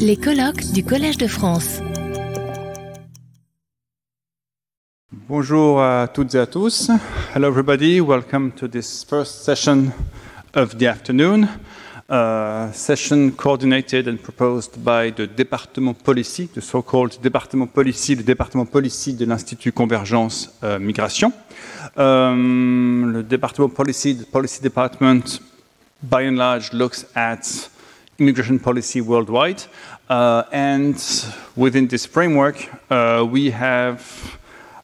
Les colloques du Collège de France. Bonjour à toutes et à tous. Hello, everybody. Welcome to this first session of the afternoon. Uh, session coordinated and proposed by the Département Policy, the so-called Département Policy, le département Policy de l'Institut Convergence uh, Migration. Um, le département Policy, the Policy Department, by and large, looks at immigration policy worldwide. Uh, and within this framework, uh, we have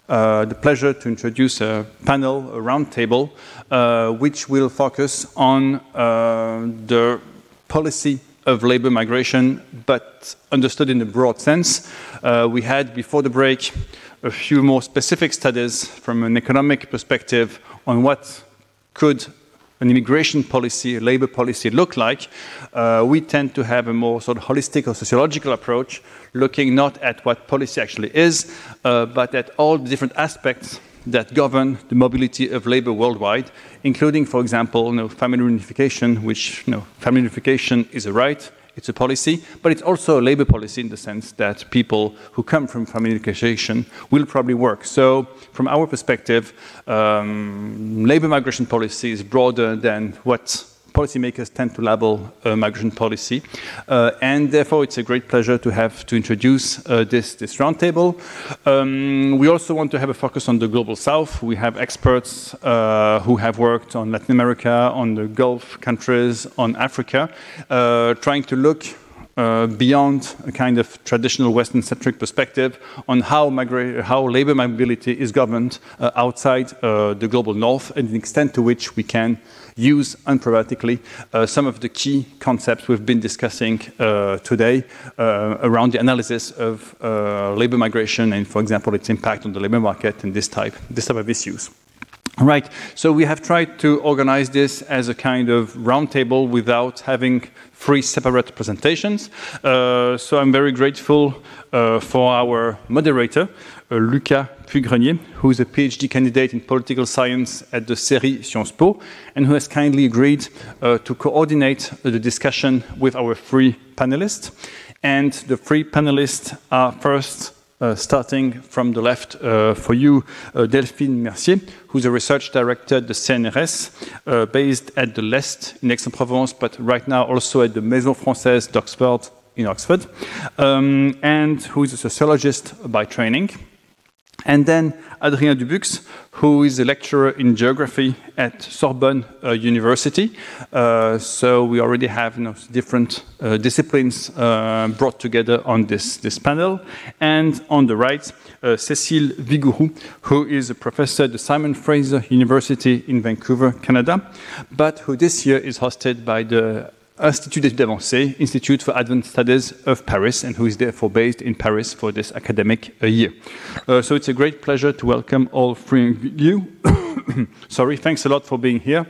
uh, the pleasure to introduce a panel, a roundtable, uh, which will focus on uh, the policy of labor migration, but understood in a broad sense. Uh, we had before the break a few more specific studies from an economic perspective on what could an immigration policy, a labor policy look like, uh, we tend to have a more sort of holistic or sociological approach, looking not at what policy actually is, uh, but at all the different aspects that govern the mobility of labor worldwide, including, for example, you know, family reunification, which you know, family reunification is a right, it's a policy, but it's also a labor policy in the sense that people who come from family will probably work. So, from our perspective, um, labor migration policy is broader than what policymakers tend to label uh, migration policy. Uh, and therefore, it's a great pleasure to have to introduce uh, this, this roundtable. Um, we also want to have a focus on the global south. We have experts uh, who have worked on Latin America, on the Gulf countries, on Africa, uh, trying to look uh, beyond a kind of traditional Western-centric perspective on how, how labor mobility is governed uh, outside uh, the global north and the extent to which we can use unproblematically uh, some of the key concepts we've been discussing uh, today uh, around the analysis of labor migration and, for example, its impact on the labor market and this type, this type of issues. Right, so we have tried to organize this as a kind of roundtable without having three separate presentations. Uh, so I'm very grateful uh, for our moderator, uh, Lucas Puygrenier, who is a PhD candidate in political science at the CERI Sciences Po, and who has kindly agreed to coordinate the discussion with our three panelists. And the three panelists are first starting from the left uh, for you, uh, Delphine Mercier, who's a research director at the CNRS, uh, based at the LEST in Aix-en-Provence, but right now also at the Maison Française d'Oxford in Oxford, um, and who is a sociologist by training. And then Hadrien Dubucs, who is a lecturer in geography at Sorbonne uh, University. Uh, so we already have you know, different uh, disciplines uh, brought together on this, this panel. And on the right, uh, Cécile Vigouroux, who is a professor at the Simon Fraser University in Vancouver, Canada, but who this year is hosted by the Institut d'études avancées, Institute for Advanced Studies of Paris, and who is therefore based in Paris for this academic uh, year. Uh, so it's a great pleasure to welcome all three of you. Sorry, thanks a lot for being here.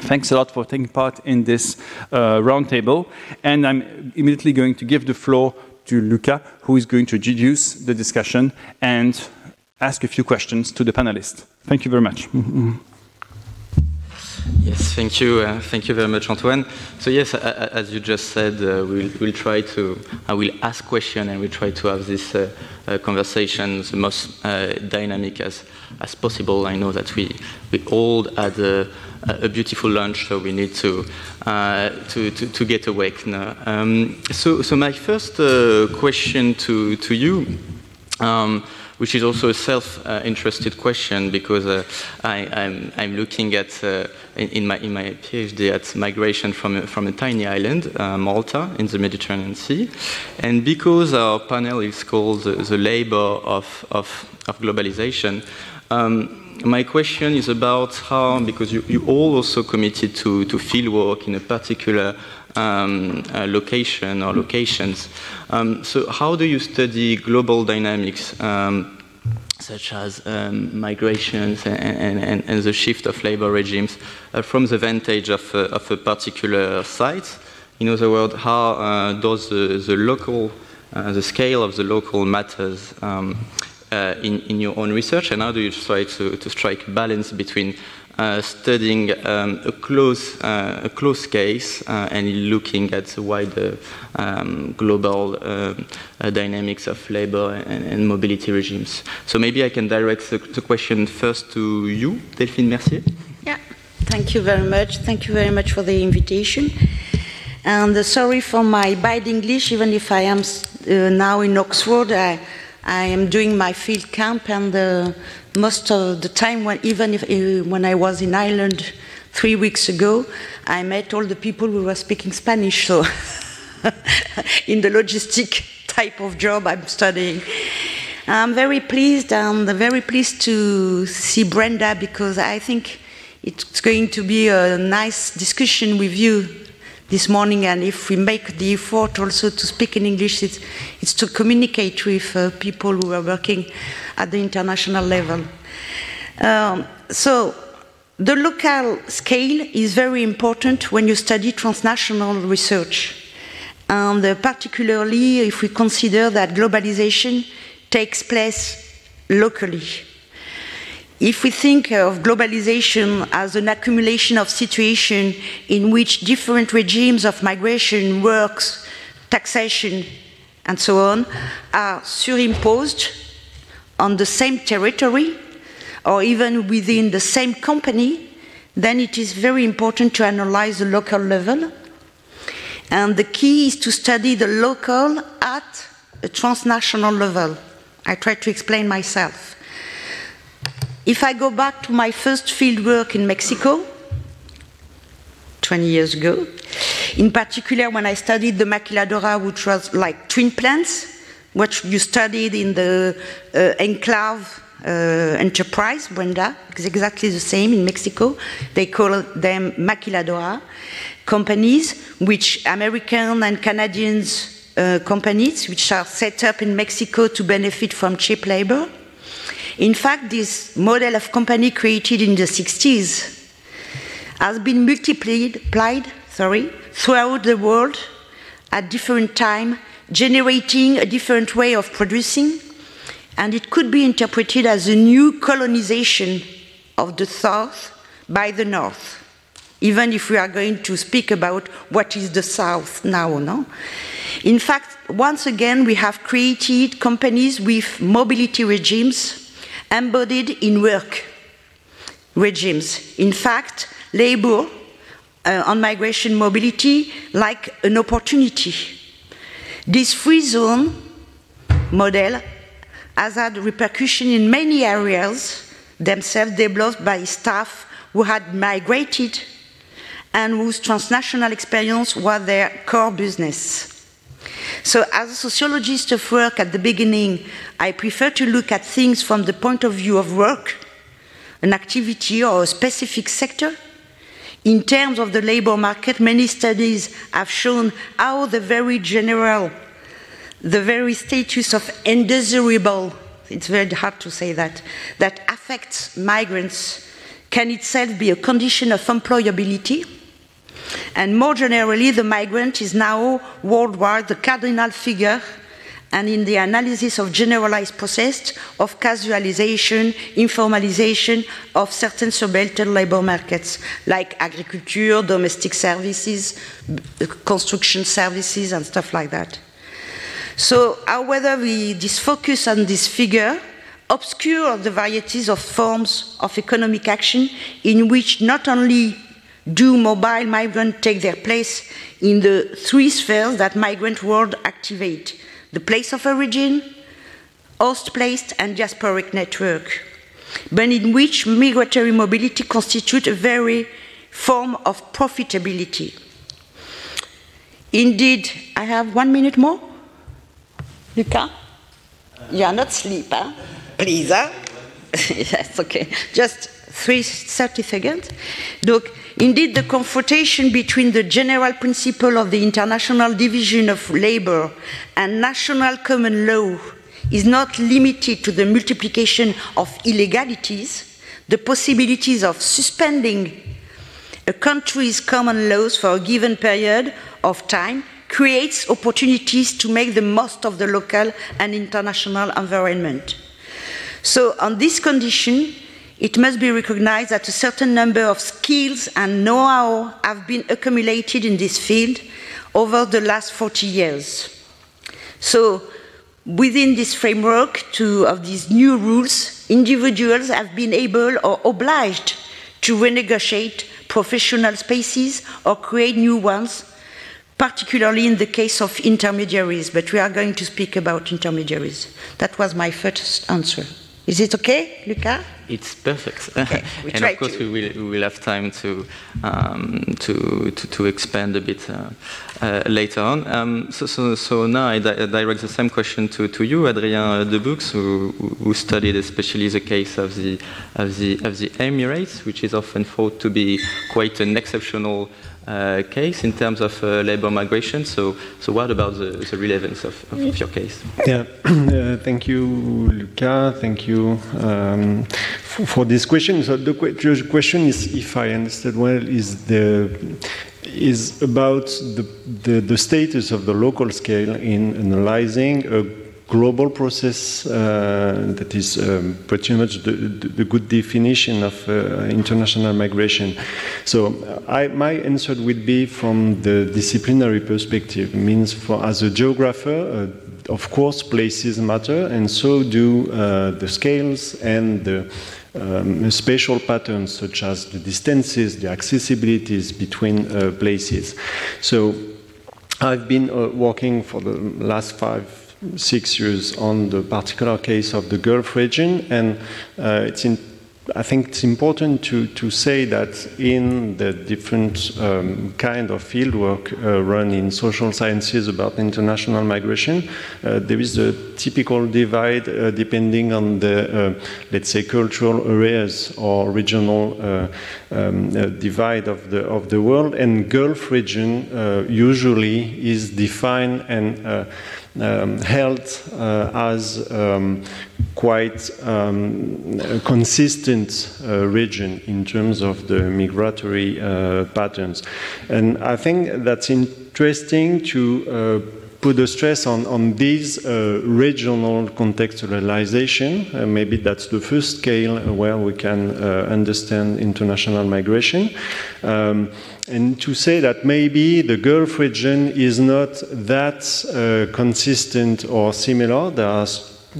Thanks a lot for taking part in this uh, roundtable. And I'm immediately going to give the floor to Lucas, who is going to introduce the discussion and ask a few questions to the panelists. Thank you very much. Yes, thank you. Uh, thank you very much, Antoine. So yes, uh, as you just said, uh, we'll, we'll, try to, I will ask questions and we'll try to have this uh, uh, conversation the most uh, dynamic as, as possible. I know that we, we all had a, a beautiful lunch, so we need to, to, to, to, get awake now. Um, so, so my first question to, to you, um, which is also a self-interested question because uh, I, am looking at uh, in, in, my in my PhD at migration from from a tiny island, uh, Malta, in the Mediterranean Sea, and because our panel is called the, the labor of of, of globalization. Um, my question is about how, because you, you all also committed to, to field work in a particular um, uh, location or locations. Um, so, how do you study global dynamics? Um, such as um, migrations and, and, and, the shift of labor regimes uh, from the vantage of, of, a particular site. In other words, how uh, does the, the local, uh, the scale of the local matters um, uh, in, in, your own research, and how do you try to, to strike balance between studying um, a close uh, a close case uh, and looking at the wider um, global uh, dynamics of labor and, and, mobility regimes. So maybe I can direct the, the question first to you, Delphine Mercier. Yeah, thank you very much. Thank you very much for the invitation. And uh, sorry for my bad English, even if I am uh, now in Oxford. I, I am doing my field camp, and uh, most of the time, when, even if, uh, when I was in Ireland three weeks ago, I met all the people who were speaking Spanish. So, in the logistic type of job I'm studying. I'm very pleased. I'm very pleased to see Brenda because I think it's going to be a nice discussion with you this morning, and if we make the effort also to speak in English, it's, it's to communicate with uh, people who are working at the international level. Um, so, the local scale is very important when you study transnational research, and uh, particularly if we consider that globalization takes place locally. If we think of globalization as an accumulation of situations in which different regimes of migration, works, taxation, and so on are surimposed on the same territory or even within the same company, then it is very important to analyze the local level. And the key is to study the local at a transnational level. I try to explain myself. If I go back to my first field work in Mexico, 20 years ago, in particular when I studied the maquiladora, which was like twin plants, what you studied in the uh, enclave uh, enterprise, Brenda, it's exactly the same in Mexico. They call them maquiladora companies, which American and Canadians uh, companies, which are set up in Mexico to benefit from cheap labor. In fact, this model of company created in the 60s has been multiplied sorry, throughout the world at different times, generating a different way of producing, and it could be interpreted as a new colonization of the South by the North, even if we are going to speak about what is the South now, no? In fact, once again, we have created companies with mobility regimes embodied in work regimes. In fact, labor uh, on migration mobility like an opportunity. This free zone model has had repercussion in many areas themselves developed by staff who had migrated and whose transnational experience was their core business. So, as a sociologist of work at the beginning, I prefer to look at things from the point of view of work, an activity or a specific sector. In terms of the labor market, many studies have shown how the very general, the very status of undesirable, it's very hard to say that, that affects migrants can itself be a condition of employability and more generally, the migrant is now worldwide the cardinal figure and in the analysis of generalized process of casualization, informalization of certain subaltern labor markets like agriculture, domestic services, construction services, and stuff like that. So, whether we this focus on this figure obscure the varieties of forms of economic action in which not only do mobile migrants take their place in the three spheres that migrant world activate the place of origin, host place, and diasporic network, but in which migratory mobility constitutes a very form of profitability. Indeed, I have one minute more. Lucas? You are not asleep, huh? Please, huh? yes, okay. Just three, 30 seconds. Look, Indeed, the confrontation between the general principle of the international division of labor and national common law is not limited to the multiplication of illegalities, the possibilities of suspending a country's common laws for a given period of time creates opportunities to make the most of the local and international environment. So, on this condition, it must be recognized that a certain number of skills and know-how have been accumulated in this field over the last 40 years. So, within this framework to, of these new rules, individuals have been able or obliged to renegotiate professional spaces or create new ones, particularly in the case of intermediaries, but we are going to speak about intermediaries. That was my first answer. Is it okay, Lucas? It's perfect. Okay, and of course, to. we will, we will have time to, um, to, to, to expand a bit uh, uh, later on. Um, so, so, so now I, di- I direct the same question to, to you, Hadrien Dubucs, who, who studied especially the case of the, of, the, of the Emirates, which is often thought to be quite an exceptional uh, case in terms of uh, labor migration. So, so what about the, the relevance of, of, of your case? Yeah, uh, thank you, Lucas. Thank you um, for, for this question. So the, que- question is, if I understood well, is the is about the, the, the status of the local scale in analyzing a global process uh, that is um, pretty much the, the, good definition of uh, international migration. So uh, I, my answer would be from the disciplinary perspective, means for as a geographer, uh, of course places matter and so do uh, the scales and the um, spatial patterns such as the distances, the accessibilities between uh, places. So I've been working for the last five, six years on the particular case of the Gulf region, and uh, it's in, I think it's important to, to say that in the different um, kind of fieldwork uh, run in social sciences about international migration, uh, there is a typical divide uh, depending on the, uh, let's say, cultural areas or regional uh, um, divide of the, of the world. And Gulf region usually is defined and um, held uh, as um, quite um, a consistent uh, region in terms of the migratory uh, patterns. And I think that's interesting to put a stress on, on this uh, regional contextualization. Uh, maybe that's the first scale where we can uh, understand international migration. Um, and to say that maybe the Gulf region is not that uh, consistent or similar. There are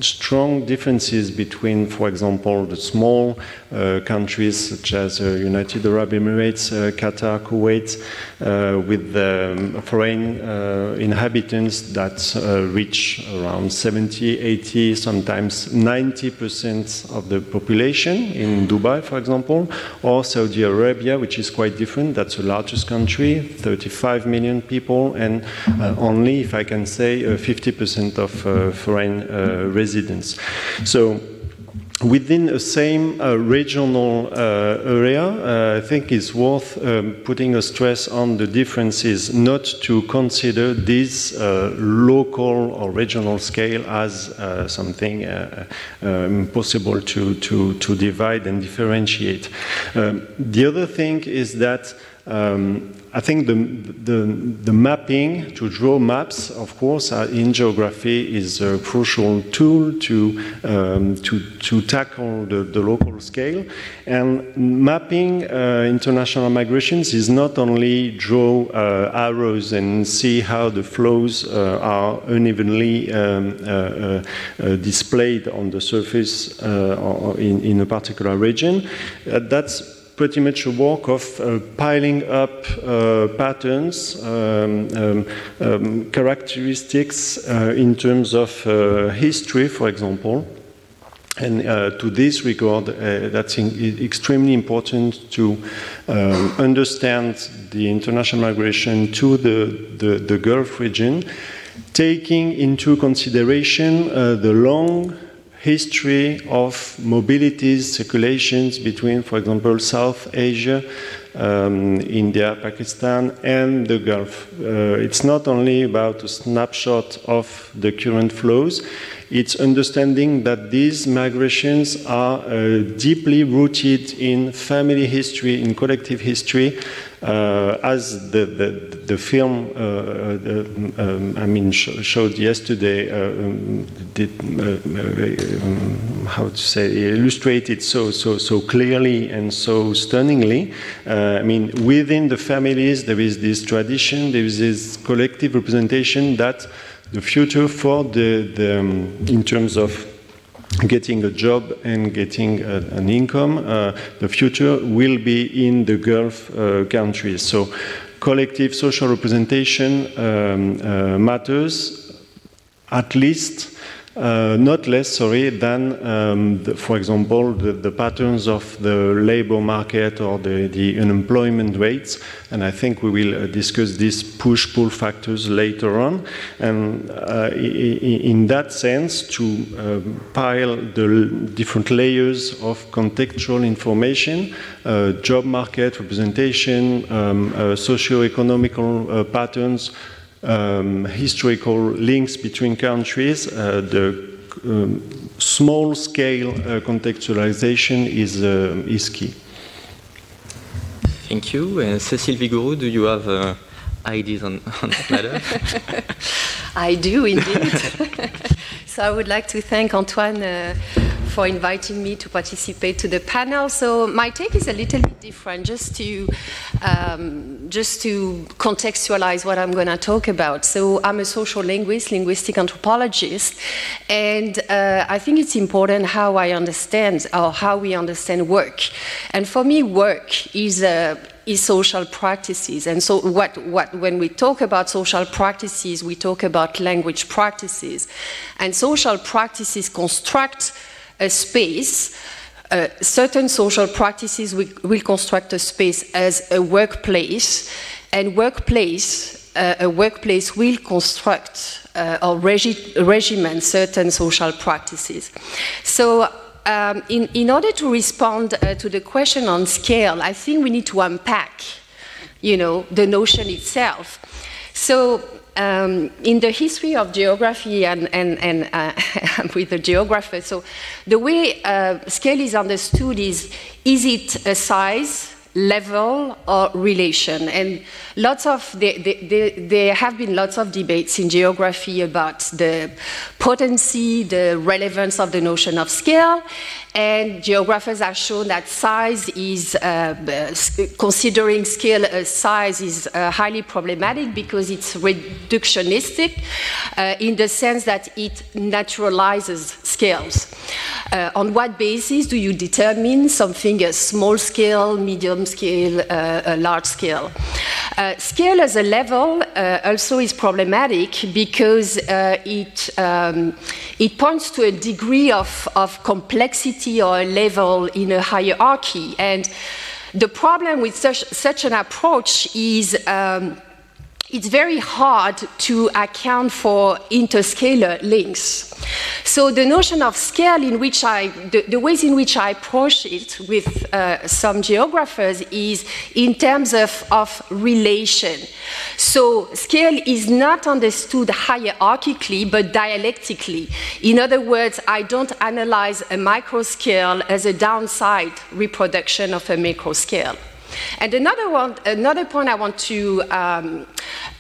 strong differences between, for example, the small uh, countries such as uh, United Arab Emirates, uh, Qatar, Kuwait, uh, with um, foreign uh, inhabitants that uh, reach around 70, 80, sometimes 90% of the population in Dubai, for example, or Saudi Arabia, which is quite different. That's the largest country, 35 million people, and only, if I can say, 50% of foreign residents. So within the same uh, regional uh, area, uh, I think it's worth um, putting a stress on the differences, not to consider this uh, local or regional scale as uh, something uh, impossible to, to, to divide and differentiate. Um, the other thing is that um, I think the, the, the, mapping, to draw maps, of course, uh, in geography is a crucial tool to, um, to, to tackle the, the, local scale. And mapping uh, international migrations is not only draw uh, arrows and see how the flows uh, are unevenly um, uh, uh, displayed on the surface in, in a particular region. that's pretty much a work of uh, piling up uh, patterns, um, um, um, characteristics uh, in terms of history, for example. And uh, to this regard, uh, that's in, extremely important to um, understand the international migration to the, the, the Gulf region, taking into consideration uh, the long history of mobilities, circulations between, for example, South Asia, um, India, Pakistan, and the Gulf. Uh, it's not only about a snapshot of the current flows, it's understanding that these migrations are uh, deeply rooted in family history, in collective history, uh, as the, the, the film, uh, uh, um, I mean, sh showed yesterday, um, did, um, how to say, illustrated so, so, so clearly and so stunningly. I mean, within the families, there is this tradition, there is this collective representation that the future for the, the um, in terms of getting a job and getting a, an income, uh, the future will be in the Gulf uh, countries. So collective social representation um, uh, matters at least uh, not less, sorry, than, um, the, for example, the, the, patterns of the labor market or the, the, unemployment rates. And I think we will uh, discuss these push-pull factors later on. And uh, in that sense, to um, pile the different layers of contextual information, uh, job market representation, um, uh, socio-economical uh, patterns, um, historical links between countries, uh, the um, small scale uh, contextualization is, uh, is key. Thank you. And Cécile Vigouroux, do you have uh, ideas on, on that matter? I do indeed. so I would like to thank Antoine uh, for inviting me to participate to the panel. So my take is a little bit different, just to um, just to contextualize what I'm going to talk about. So I'm a social linguist, linguistic anthropologist, and uh, I think it's important how I understand or how we understand work. And for me, work is a is social practices. And so what, what, when we talk about social practices, we talk about language practices. And social practices construct a space, uh, certain social practices will, will, construct a space as a workplace, and workplace, uh, a workplace will construct uh, or regi regiment certain social practices. So um, in, in, order to respond uh, to the question on scale, I think we need to unpack, you know, the notion itself. So um, in the history of geography and, and, and uh, with the geographer, so the way uh, scale is understood is, is it a size, level or relation. And lots of, there have been lots of debates in geography about the potency, the relevance of the notion of scale. And geographers have shown that size is, uh, considering scale as size is uh, highly problematic because it's reductionistic uh, in the sense that it naturalizes scales. Uh, on what basis do you determine something as small scale, medium scale, uh, large scale? Uh, scale as a level uh, also is problematic because uh, it, um, it points to a degree of, of complexity or a level in a hierarchy. And the problem with such, such an approach is um, it's very hard to account for interscalar links. So the notion of scale in which I, the, the ways in which I approach it with uh, some geographers is in terms of, of relation. So scale is not understood hierarchically, but dialectically. In other words, I don't analyze a microscale as a downside reproduction of a macro scale. And another, one, another point I want to um,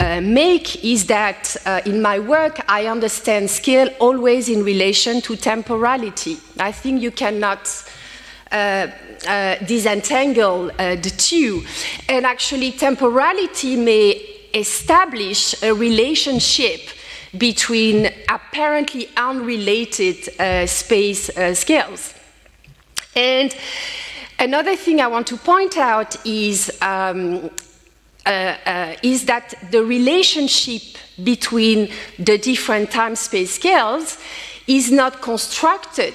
uh, make is that uh, in my work, I understand scale always in relation to temporality. I think you cannot uh, uh disentangle uh, the two. And actually, temporality may establish a relationship between apparently unrelated uh, space scales. And Another thing I want to point out is, um, uh, uh, is that the relationship between the different time-space scales is not constructed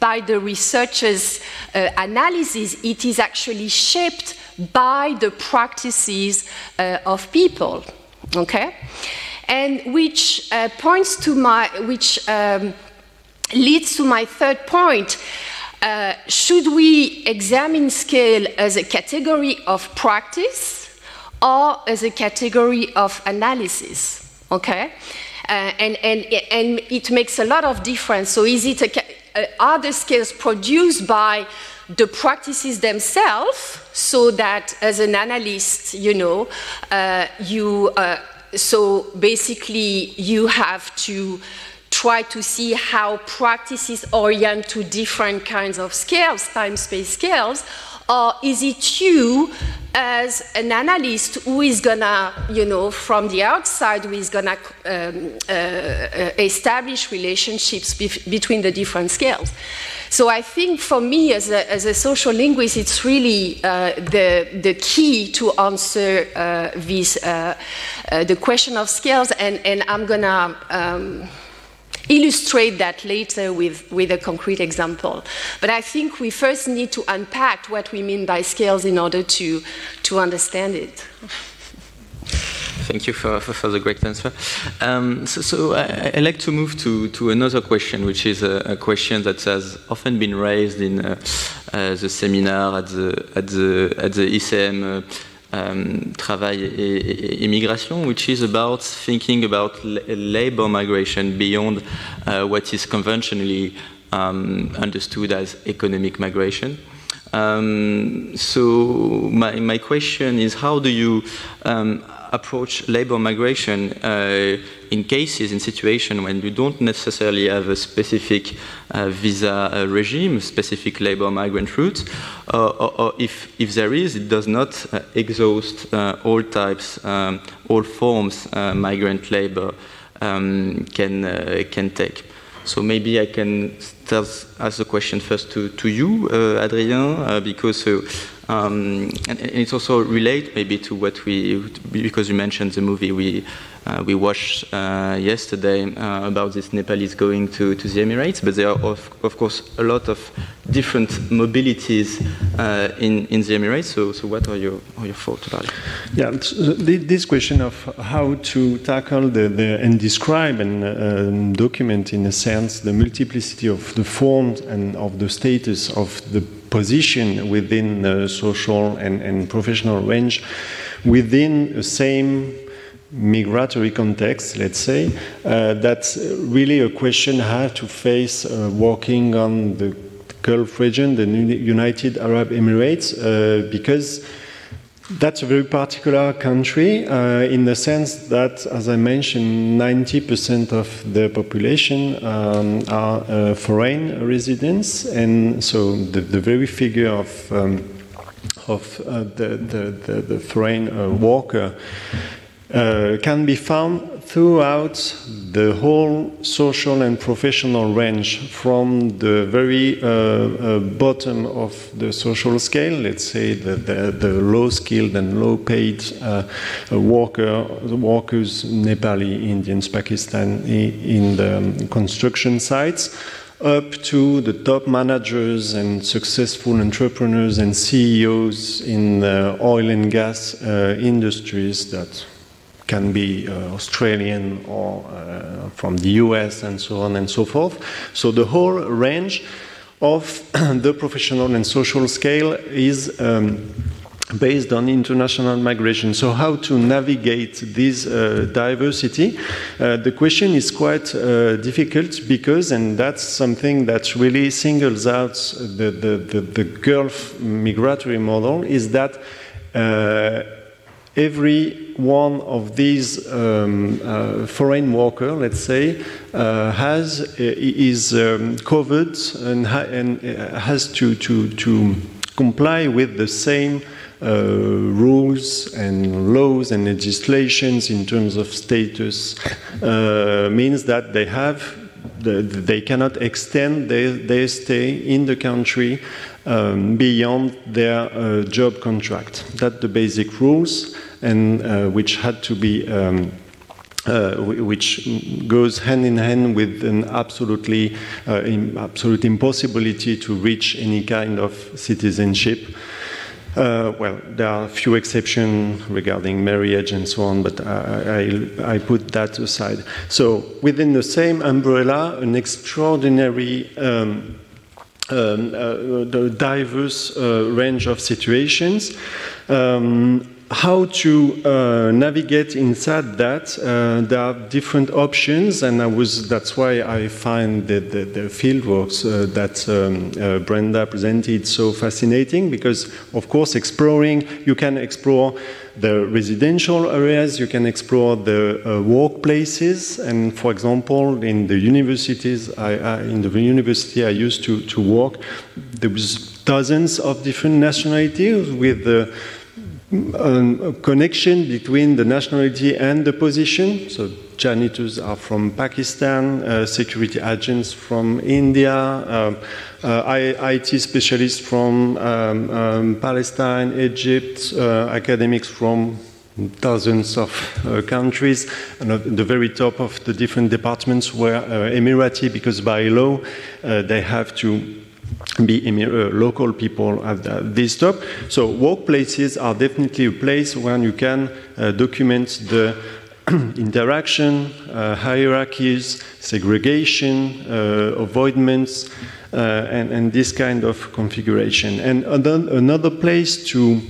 by the researcher's uh, analysis, it is actually shaped by the practices uh, of people, okay? And which uh, points to my, which um, leads to my third point, uh, should we examine scale as a category of practice or as a category of analysis? Okay? Uh, and, and, and it makes a lot of difference. So is it a, uh, are the scales produced by the practices themselves so that as an analyst, you know, uh, you, uh, so basically you have to try to see how practices orient to different kinds of scales, time-space scales, or is it you as an analyst who is gonna, you know, from the outside, who is gonna um, uh, establish relationships between the different scales? So I think for me, as a, as a social linguist, it's really uh, the, the key to answer uh, this, uh, uh, the question of scales, and, and I'm gonna. Um, illustrate that later with, with a concrete example. But I think we first need to unpack what we mean by scales in order to, to understand it. Thank you for, for, for the great answer. Um, so, so I, would like to move to, to another question, which is a, a question that has often been raised in uh, uh, the seminar at the, at the, at the uh, um, travail en migration, which is about thinking about labor migration beyond uh, what is conventionally um, understood as economic migration. Um, so my, my question is how do you um, approach labor migration uh, in cases, in situations when you don't necessarily have a specific uh, visa uh, regime, specific labor migrant route, or, or, if, if there is, it does not exhaust all types, um, all forms migrant labor um, can, can take. So maybe I can start ask the question first to, to you, Hadrien, because um, and, and, it's also relate maybe to what we, because you mentioned the movie we uh, we watched uh, yesterday uh, about this Nepalese going to, to the Emirates, but there are of, of course a lot of different mobilities uh, in, in the Emirates. So, so what are your, are your thoughts about it? Yeah, this question of how to tackle the, the and describe and uh, document in a sense the multiplicity of the forms and of the status of the position within the social and, and professional range within the same migratory context, let's say, uh, that's really a question have to face uh, working on the Gulf region, the United Arab Emirates, uh, because that's a very particular country uh, in the sense that, as I mentioned, 90% of the population um, are uh, foreign residents, and so the, the very figure of um, of uh, the, the, the, the, foreign uh, worker uh, can be found throughout the whole social and professional range from the very uh, uh, bottom of the social scale, let's say the, the, the low skilled and low paid uh, worker, workers, Nepali, Indians, Pakistani in the construction sites up to the top managers and successful entrepreneurs and CEOs in the oil and gas uh, industries that can be uh, Australian or uh, from the US and so on and so forth. So the whole range of the professional and social scale is um, based on international migration. So, how to navigate this uh, diversity? Uh, the question is quite uh, difficult because, and that's something that really singles out the, the, the, the Gulf migratory model, is that uh, every one of these um, uh, foreign worker, let's say, uh, has uh, is um, covered and, ha and uh, has to, to, to comply with the same uh, rules and laws and legislations in terms of status uh, means that they have the, they cannot extend their, their stay in the country um, beyond their uh, job contract. That's the basic rules and uh, which had to be um, uh, which goes hand in hand with an absolutely uh, absolute impossibility to reach any kind of citizenship. Uh, well, there are a few exceptions regarding marriage and so on, but I, I, I, put that aside. So, within the same umbrella, an extraordinary um, um, uh, diverse uh, range of situations. Um, how to uh, navigate inside that. Uh, there are different options, and I was that's why I find the, the, the uh, that um, uh, Brenda presented so fascinating because, of course, exploring you can explore the residential areas, you can explore the uh, workplaces, and for example, in the universities, I, I, in the university I used to, to work, there was dozens of different nationalities with the a connection between the nationality and the position. So janitors are from Pakistan, uh, security agents from India, um, uh, IT specialists from um, um, Palestine, Egypt, uh, academics from dozens of uh, countries, and at the very top of the different departments were uh, Emirati because by law uh, they have to be uh, local people at this top. So workplaces are definitely a place where you can uh, document the interaction, uh, hierarchies, segregation, uh, uh, and, and, this kind of configuration. And another place to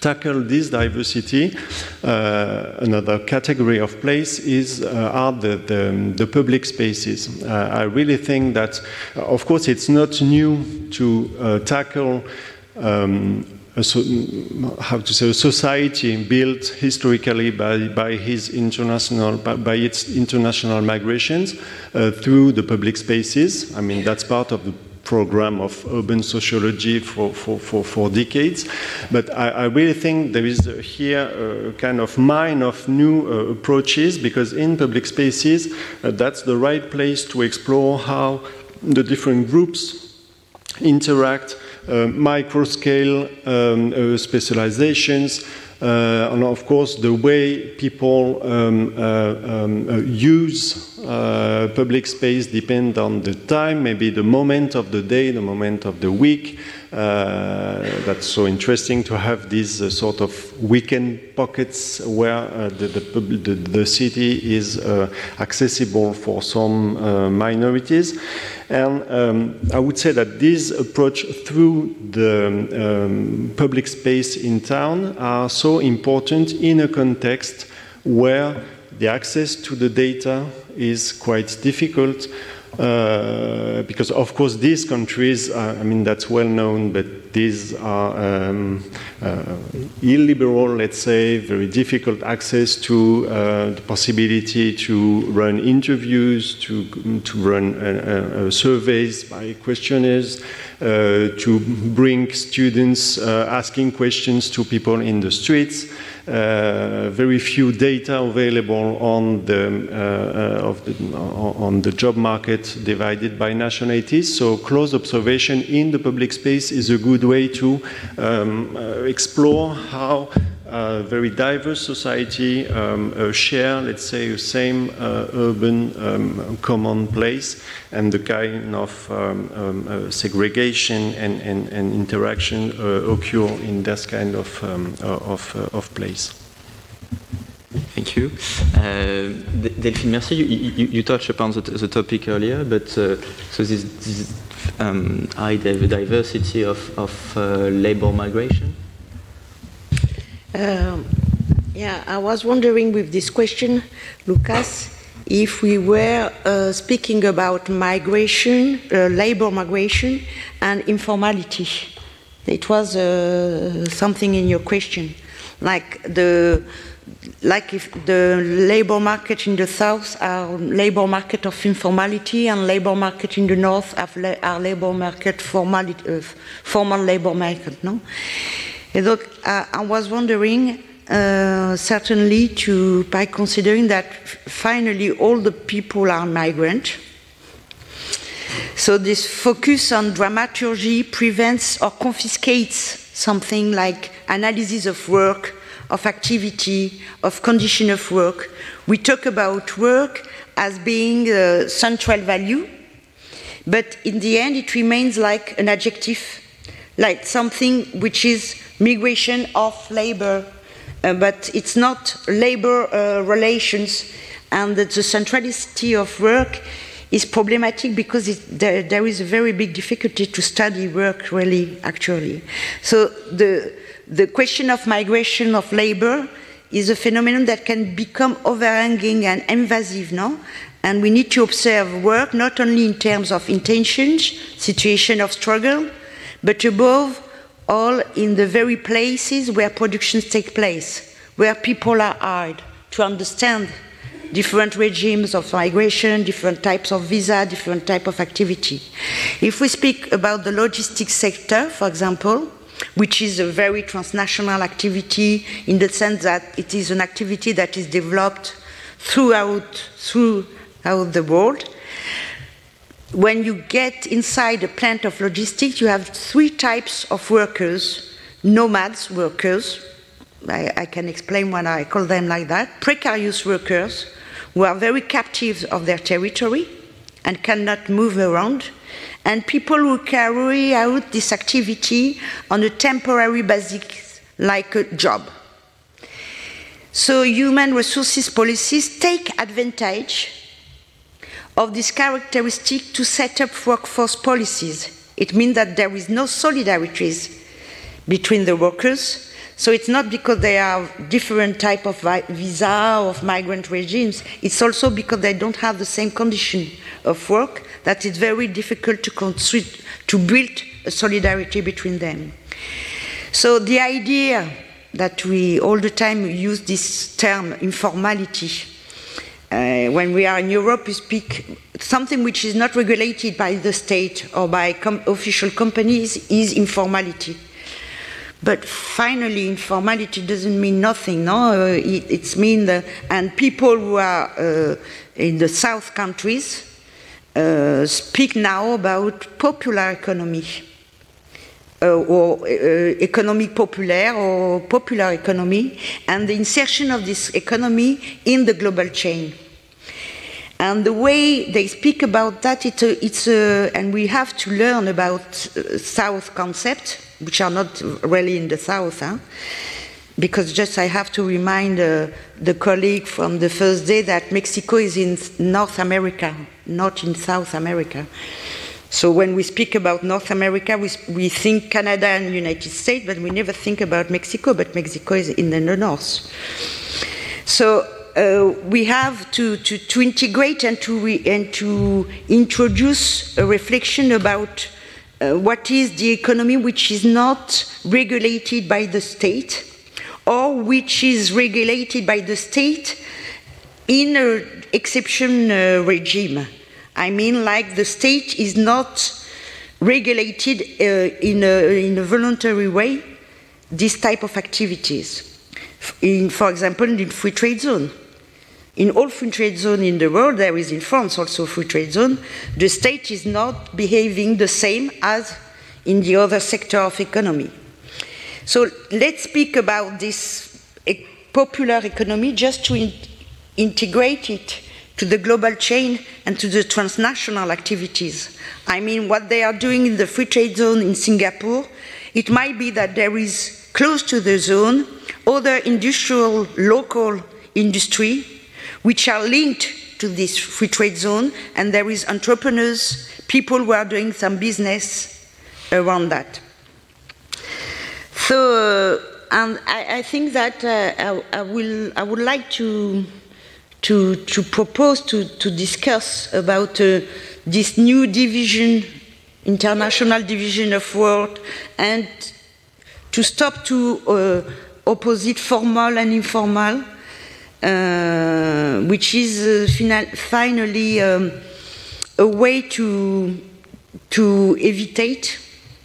tackle this diversity, uh, another category of place is uh, are the, the, the, public spaces. Uh, I really think that, uh, of course, it's not new to uh, tackle. Um, so, how to say a society built historically by, by his international by, by its international migrations uh, through the public spaces. I mean that's part of the program of urban sociology for, for, for, for decades. But I, I, really think there is here a kind of mine of new uh, approaches because in public spaces, uh, that's the right place to explore how the different groups interact, uh, micro scale um, uh, specializations. Uh, and of course, the way people um, uh, um, uh, use public space depend on the time, maybe the moment of the day, the moment of the week. Uh, that's so interesting to have these uh, sort of weekend pockets where uh, the, the, the, the, city is accessible for some minorities. And um, I would say that this approach through the um, public space in town are so important in a context where the access to the data is quite difficult because of course these countries, uh, I mean that's well known, but these are um, uh, illiberal, let's say, very difficult access to uh, the possibility to run interviews, to, to run uh, uh, surveys by questionnaires, to bring students asking questions to people in the streets. Uh, very few data available on the, uh, uh, the, on the job market divided by nationalities. So close observation in the public space is a good way to um, explore how a very diverse society um, uh, share, let's say, the same uh, urban um, common place and the kind of um, um uh, segregation and, and, and interaction uh, occur in this kind of, um, uh, of, uh, of place. Thank you. Uh, Delphine Mercier. You, you, you, touched upon the, the topic earlier, but uh, so this, this um, high diversity of, of uh, labor migration um, yeah, I was wondering with this question, Lucas, if we were uh, speaking about migration, uh, labor migration, and informality. It was uh, something in your question, like the like if the labor market in the south are labor market of informality and labor market in the north are labor market formality, uh, formal labor market, no? look, I, I was wondering, uh, certainly, to by considering that finally all the people are migrant. So this focus on dramaturgy prevents or confiscates something like analysis of work, of activity, of condition of work. We talk about work as being a central value, but in the end it remains like an adjective, like something which is migration of labor, uh, but it's not labor uh, relations, and the centrality of work is problematic because it, there, there is a very big difficulty to study work really actually. So the the question of migration of labor is a phenomenon that can become overhanging and invasive, now, And we need to observe work not only in terms of intentions, situation of struggle, but above all in the very places where productions take place, where people are hired, to understand different regimes of migration, different types of visa, different type of activity. If we speak about the logistics sector, for example, which is a very transnational activity in the sense that it is an activity that is developed throughout, throughout the world. When you get inside a plant of logistics, you have three types of workers nomads workers, I, I can explain why I call them like that, precarious workers who are very captive of their territory and cannot move around and people who carry out this activity on a temporary basis, like a job. So human resources policies take advantage of this characteristic to set up workforce policies. It means that there is no solidarity between the workers. So it's not because they are different type of visa or of migrant regimes. It's also because they don't have the same condition of work that it's very difficult to, construct, to build a solidarity between them. So the idea that we all the time use this term informality. Uh, when we are in Europe, we speak something which is not regulated by the state or by com official companies is informality. But finally, informality doesn't mean nothing. No, uh, it, it's mean the, and people who are uh, in the south countries uh, speak now about popular economy. Uh, or uh, economic populaire or popular economy and the insertion of this economy in the global chain. And the way they speak about that, it's it's and we have to learn about uh, South concept, which are not really in the South. Huh? Because just I have to remind uh, the colleague from the first day that Mexico is in North America, not in South America. So when we speak about North America, we, we think Canada and United States, but we never think about Mexico, but Mexico is in the north. So uh, we have to, to, to integrate and to, re, and to introduce a reflection about uh, what is the economy which is not regulated by the state or which is regulated by the state in an exception uh, regime. I mean, like the state is not regulated uh, in, a, in, a, voluntary way this type of activities. In, for example, in free trade zone. In all free trade zone in the world, there is in France also free trade zone, the state is not behaving the same as in the other sector of economy. So let's speak about this popular economy just to in integrate it to the global chain and to the transnational activities. I mean, what they are doing in the free trade zone in Singapore, it might be that there is close to the zone other industrial local industry which are linked to this free trade zone and there is entrepreneurs, people who are doing some business around that. So, and I, I, think that uh, I, I, will, I would like to, to, to propose to, to discuss about uh, this new division, international division of work, and to stop to uh, opposite formal and informal, uh, which is uh, final, finally um, a way to, to evitate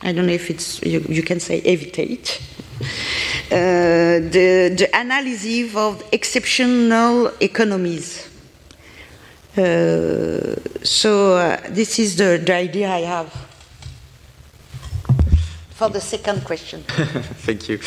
I don't know if it's, you, you can say evitate. Uh, the, the analysis of exceptional economies. Uh, so uh, this is the, the idea I have for the second question. Thank you.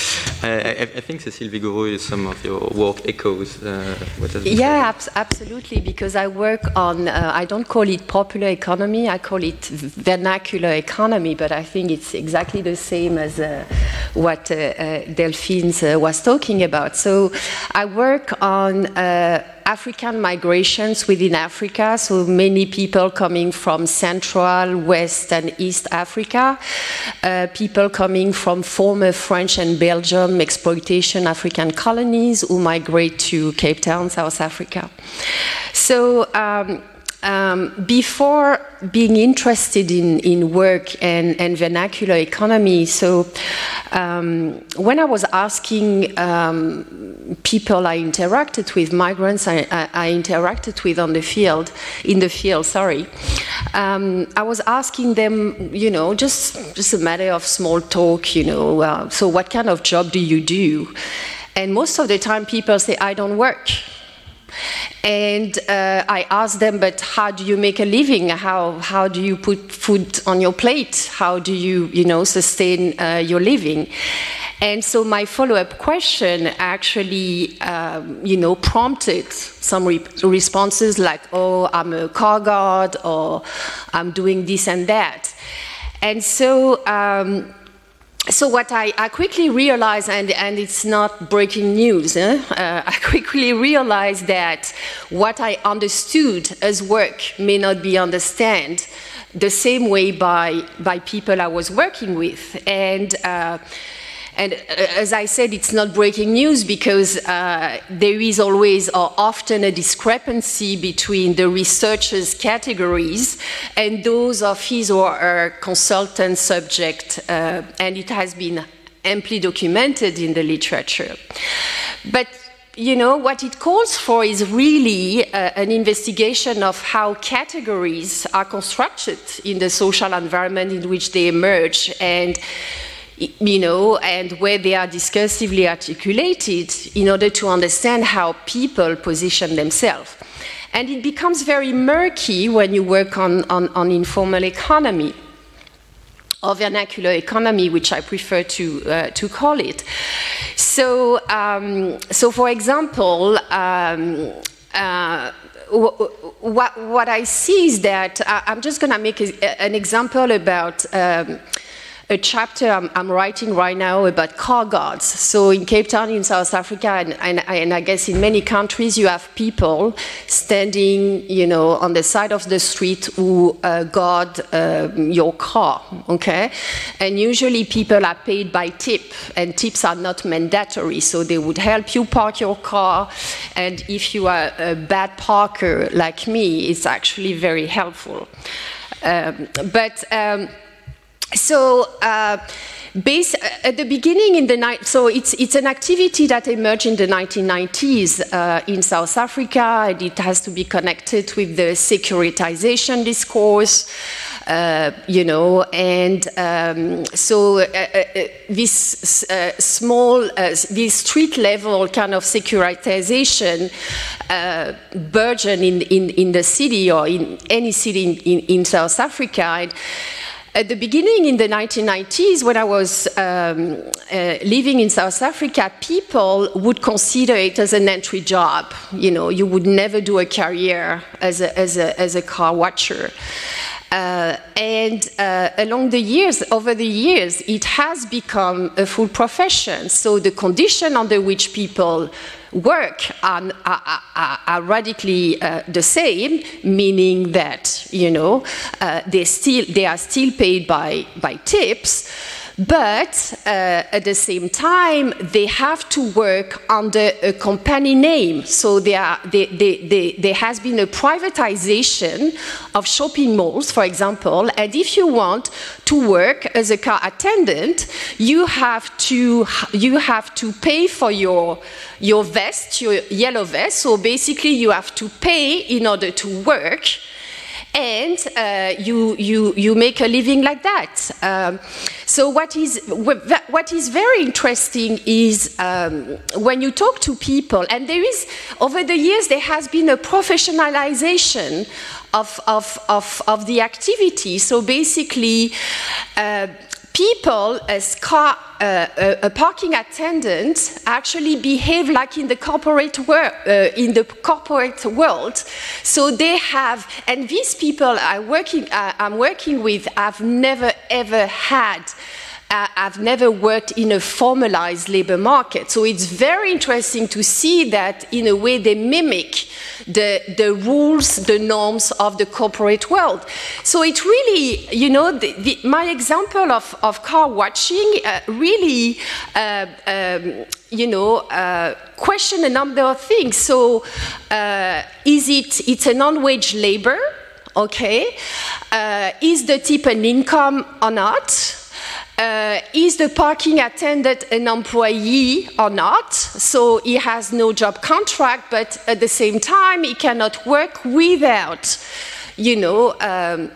Uh, I, I, think Cécile Vigouroux, some of your work echoes uh, what has been Yeah, ab absolutely, because I work on, uh, I don't call it popular economy, I call it vernacular economy, but I think it's exactly the same as uh, what uh, uh, Delphine was talking about. So I work on African migrations within Africa, so many people coming from Central, West, and East Africa, uh, people coming from former French and Belgium exploitation African colonies who migrate to Cape Town, South Africa. So um, um, before being interested in, in work and, and vernacular economy, so um, when I was asking um, people I interacted with, migrants I, I, I, interacted with on the field, in the field, sorry, um, I was asking them, you know, just, just a matter of small talk, you know, uh, so what kind of job do you do? And most of the time people say, I don't work. And uh, I asked them, but how do you make a living? How, how do you put food on your plate? How do you, you know, sustain uh, your living? And so my follow-up question actually, um, you know, prompted some re responses like, "Oh, I'm a car guard," or "I'm doing this and that." And so um, so what I, I, quickly realized, and, and, it's not breaking news, eh? uh, I quickly realized that what I understood as work may not be understood the same way by, by people I was working with. And uh, and uh, as I said, it's not breaking news because uh, there is always or often a discrepancy between the researcher's categories and those of his or her consultant subject, uh, and it has been amply documented in the literature. But you know, what it calls for is really uh, an investigation of how categories are constructed in the social environment in which they emerge. And you know, and where they are discursively articulated in order to understand how people position themselves. And it becomes very murky when you work on, on, on informal economy or vernacular economy, which I prefer to, uh, to call it. So, um, so for example, um, uh, what, what I see is that uh, I, am just going to make a, an example about um, a chapter I'm, I'm, writing right now about car guards. So in Cape Town, in South Africa, and, and, and, I guess in many countries, you have people standing, you know, on the side of the street who uh, guard uh, your car, okay? And usually people are paid by tip, and tips are not mandatory, so they would help you park your car. And if you are a bad parker like me, it's actually very helpful. Um, but um, so uh, base, at the beginning in the night, so it's, it's an activity that emerged in the 1990s uh, in South Africa, and it has to be connected with the securitization discourse. Uh, you know, and um, so uh, uh, uh this uh, small, this street level kind of securitization burgeon in, in, in the city or in any city in, in, in South Africa. And, at the beginning in the 1990s, when I was um, uh, living in South Africa, people would consider it as an entry job. You know, you would never do a career as a, as a, as a car watcher. Uh, and uh, along the years, over the years, it has become a full profession. So the condition under which people work are, are, are, are radically uh, the same, meaning that you know uh, they still they are still paid by by tips. But uh, at the same time, they have to work under a company name. So there, they, they, they, there has been a privatization of shopping malls, for example. And if you want to work as a car attendant, you have to, you have to pay for your, your vest, your yellow vest. So basically, you have to pay in order to work and uh, you, you, you make a living like that. Um, so what is, what is very interesting is um, when you talk to people, and there is, over the years, there has been a professionalization of, of, of, of the activity. So basically, uh, people as car, uh, a, parking attendant actually behave like in the corporate world, uh, in the corporate world. So they have, and these people I working, uh, I'm working with have never ever had have never worked in a formalized labor market. So it's very interesting to see that in a way they mimic the, the rules, the norms of the corporate world. So it really, you know, the, the, my example of, of car watching uh, really, uh, um, you know, uh, question a number of things. So uh, is it, it's a non-wage labor, okay? Uh, is the tip an income or not? Uh, is the parking attendant an employee or not? So he has no job contract, but at the same time, he cannot work without, you know, um,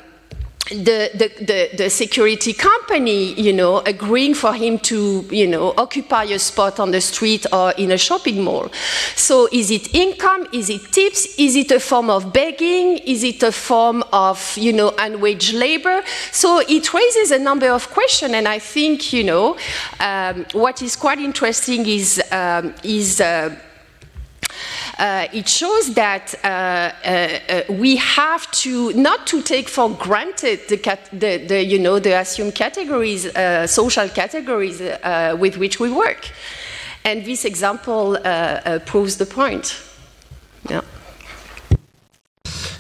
the, the, the, the, security company, you know, agreeing for him to, you know, occupy a spot on the street or in a shopping mall. So is it income? Is it tips? Is it a form of begging? Is it a form of, you know, unwaged labor? So it raises a number of questions, and I think, you know, um, what is quite interesting is, um, is uh, it shows that uh, uh, uh, we have to not to take for granted the, the, the you know the assumed categories, uh, social categories uh, with which we work, and this example proves the point. Yeah.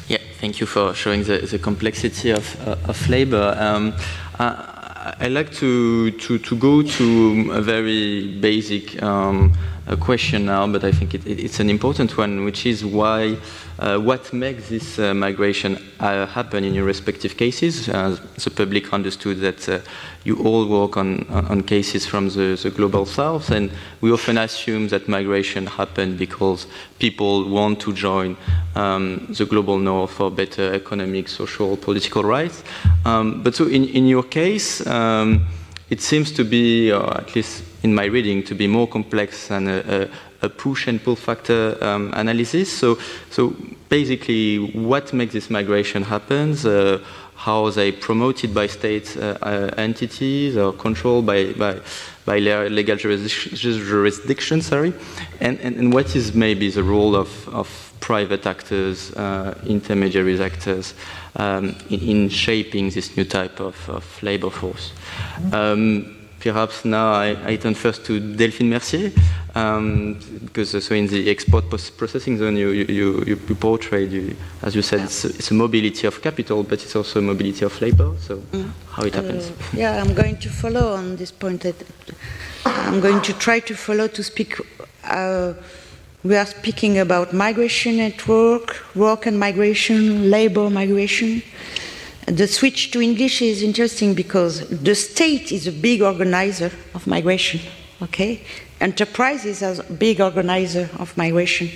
Yeah, thank you for showing the, the complexity of, of labor. Um, I like to, to, to go to a very basic um, a question now, but I think it, it, it's an important one, which is why, uh, what makes this uh, migration uh, happen in your respective cases? Uh, the public understood that uh, you all work on, on cases from the, the, global south, and we often assume that migration happened because people want to join um, the global north for better economic, social, political rights. Um, but so in, in your case, um, it seems to be, or at least in my reading to be more complex than a, a, a push and pull factor um, analysis. So, so basically, what makes this migration happen? Uh, how they promoted by state uh, uh, entities or controlled by, by, by legal jurisdiction, jurisdiction sorry, and, and, and, what is maybe the role of, of private actors, uh, intermediaries actors, um, in, in, shaping this new type of, of labor force. Um, perhaps now I, I, turn first to Delphine Mercier, um, because uh, so in the export processing zone you, you, you, you portrayed, you, as you said, it's, it's, a mobility of capital, but it's also a mobility of labor. So mm. how it happens? Uh, yeah, I'm going to follow on this point. That I'm going to try to follow to speak. Uh, we are speaking about migration network, work and migration, labor migration. The switch to English is interesting because the state is a big organizer of migration, okay? Enterprises are a big organizer of migration.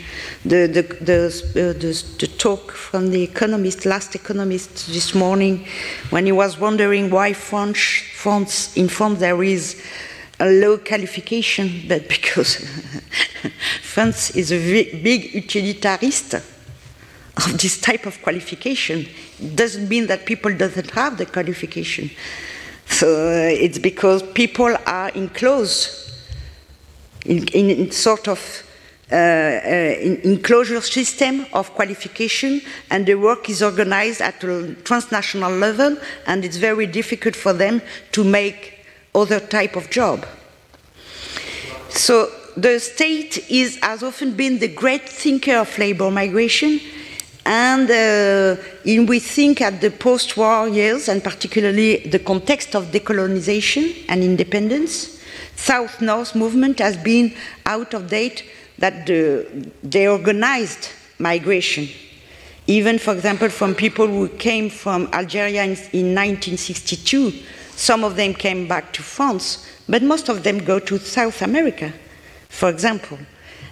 The, the, the, uh, the, the talk from the economist, last economist this morning, when he was wondering why France, France in France there is a low qualification, but because France is a big utilitarist of this type of qualification doesn't mean that people doesn't have the qualification. So uh, it's because people are enclosed in, in, in sort of uh, uh, enclosure system of qualification, and the work is organized at a transnational level, and it's very difficult for them to make other type of job. So the state is, has often been the great thinker of labor migration, and uh, we think at the post war years, and particularly the context of decolonization and independence, South North movement has been out of date that the, they organized migration. Even, for example, from people who came from Algeria in, in 1962, some of them came back to France, but most of them go to South America, for example.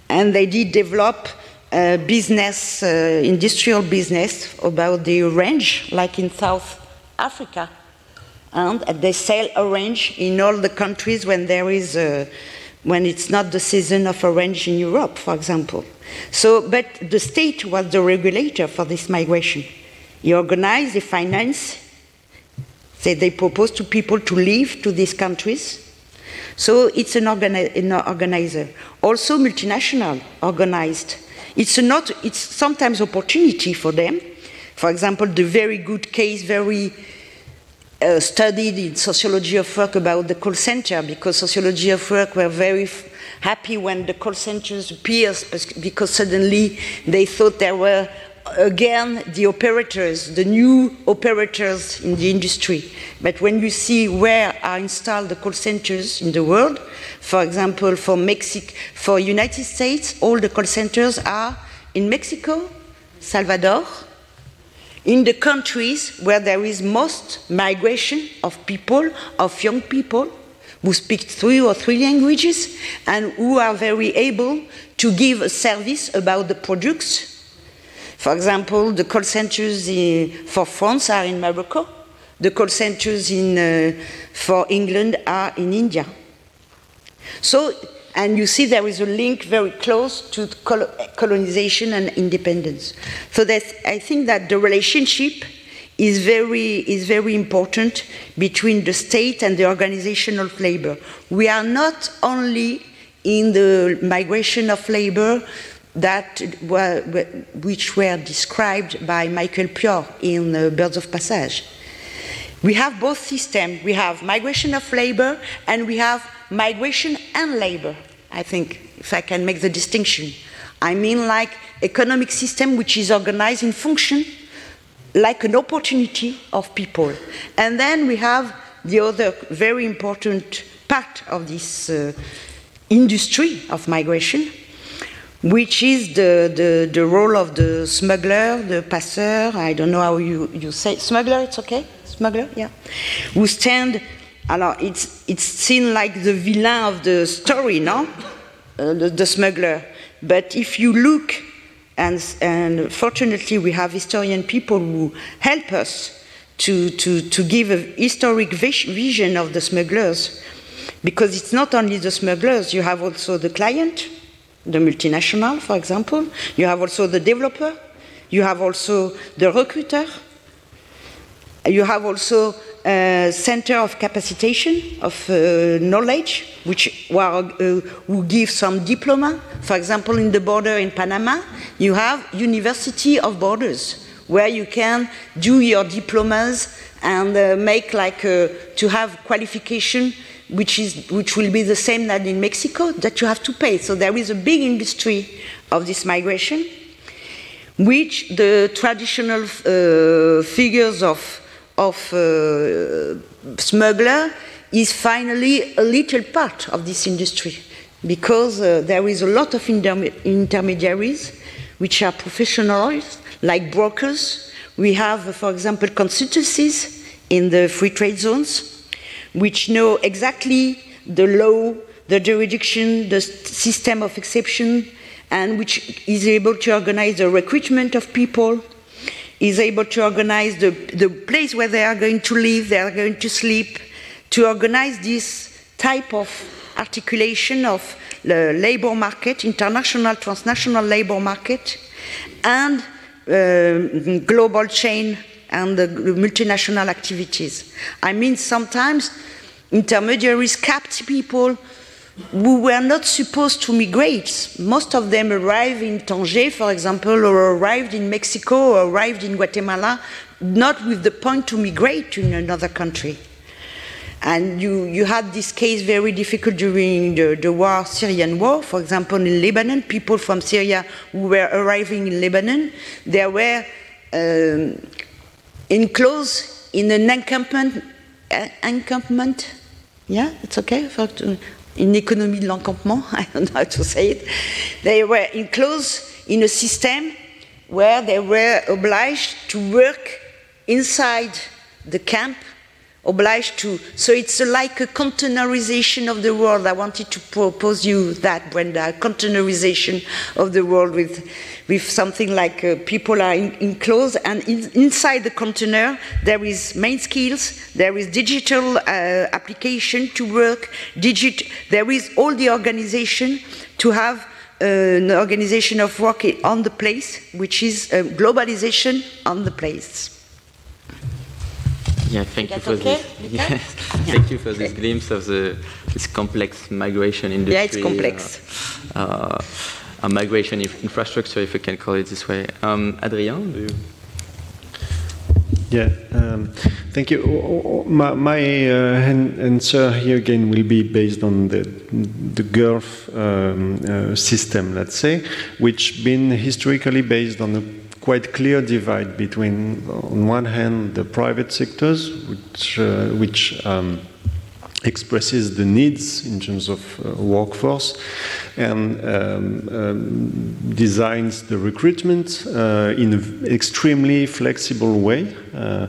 And they did develop business, uh, industrial business about the orange, like in South Africa. And they sell orange in all the countries when there is a, when it's not the season of orange in Europe, for example. So, but the state was the regulator for this migration. He organized, he financed, they, they propose to people to leave to these countries. So it's an, organi an organizer. Also multinational organized it's, not, it's sometimes opportunity for them. For example, the very good case, very uh, studied in sociology of work about the call center because sociology of work were very happy when the call centers appeared because suddenly they thought there were again the operators, the new operators in the industry. But when you see where are installed the call centers in the world, for example, for Mexico, for United States, all the call centers are in Mexico, Salvador, in the countries where there is most migration of people, of young people, who speak three or three languages and who are very able to give a service about the products for example, the call centers in, for France are in Morocco. The call centers in, uh, for England are in India. So, and you see there is a link very close to colonization and independence. So I think that the relationship is very, is very important between the state and the organization of labor. We are not only in the migration of labor that were, which were described by Michael Piore in uh, Birds of Passage. We have both systems. We have migration of labor and we have migration and labor, I think, if I can make the distinction. I mean like economic system which is organized in function like an opportunity of people. And then we have the other very important part of this uh, industry of migration, which is the, the, the role of the smuggler, the passeur, I don't know how you, you say, smuggler, it's okay? Smuggler, yeah. Who stand, alors it's, it's seen like the villain of the story, no? Uh, the, the, smuggler. But if you look, and, and fortunately we have historian people who help us to, to, to give a historic vision of the smugglers, because it's not only the smugglers, you have also the client, the multinational, for example. You have also the developer. You have also the recruiter. You have also center of capacitation, of uh, knowledge, which uh, who give some diploma. For example, in the border in Panama, you have University of Borders, where you can do your diplomas and uh, make like uh, to have qualification which, is, which will be the same that in Mexico, that you have to pay. So there is a big industry of this migration, which the traditional uh, figures of, of uh, smuggler is finally a little part of this industry because uh, there is a lot of intermediaries which are professionals like brokers. We have, for example, consultancies in the free trade zones which know exactly the law, the jurisdiction, the system of exception, and which is able to organize the recruitment of people, is able to organize the, the place where they are going to live, they are going to sleep, to organize this type of articulation of the labor market, international, transnational labor market, and uh, global chain and the multinational activities. I mean, sometimes intermediaries kept people who were not supposed to migrate. Most of them arrived in Tanger, for example, or arrived in Mexico, or arrived in Guatemala, not with the point to migrate to another country. And you, you had this case very difficult during the, the war, Syrian war. For example, in Lebanon, people from Syria who were arriving in Lebanon, they were um, enclosed in an encampment, uh, encampment yeah, it's okay. In economy de l'encampement, I don't know how to say it. They were enclosed in a system where they were obliged to work inside the camp obliged to. So it's like a containerization of the world. I wanted to propose you that, Brenda, containerization of the world with, with something like uh, people are in, enclosed and in, inside the container there is main skills, there is digital uh, application to work, digit, there is all the organization to have uh, an organization of work on the place, which is globalization on the place. Yeah, thank you for okay? this. Yes, yeah. thank you for this glimpse of the this complex migration industry. Yeah, it's complex. Uh, uh, a migration infrastructure, if we can call it this way. Um, Hadrien, do you? Yeah, um, thank you. My, my uh, answer here again will be based on the, the Gulf um, uh, system, let's say, which been historically based on a quite clear divide between, on one hand, the private sectors, which, uh, which um, expresses the needs in terms of uh, workforce and um, um, designs the recruitment uh, in an extremely flexible way. Uh,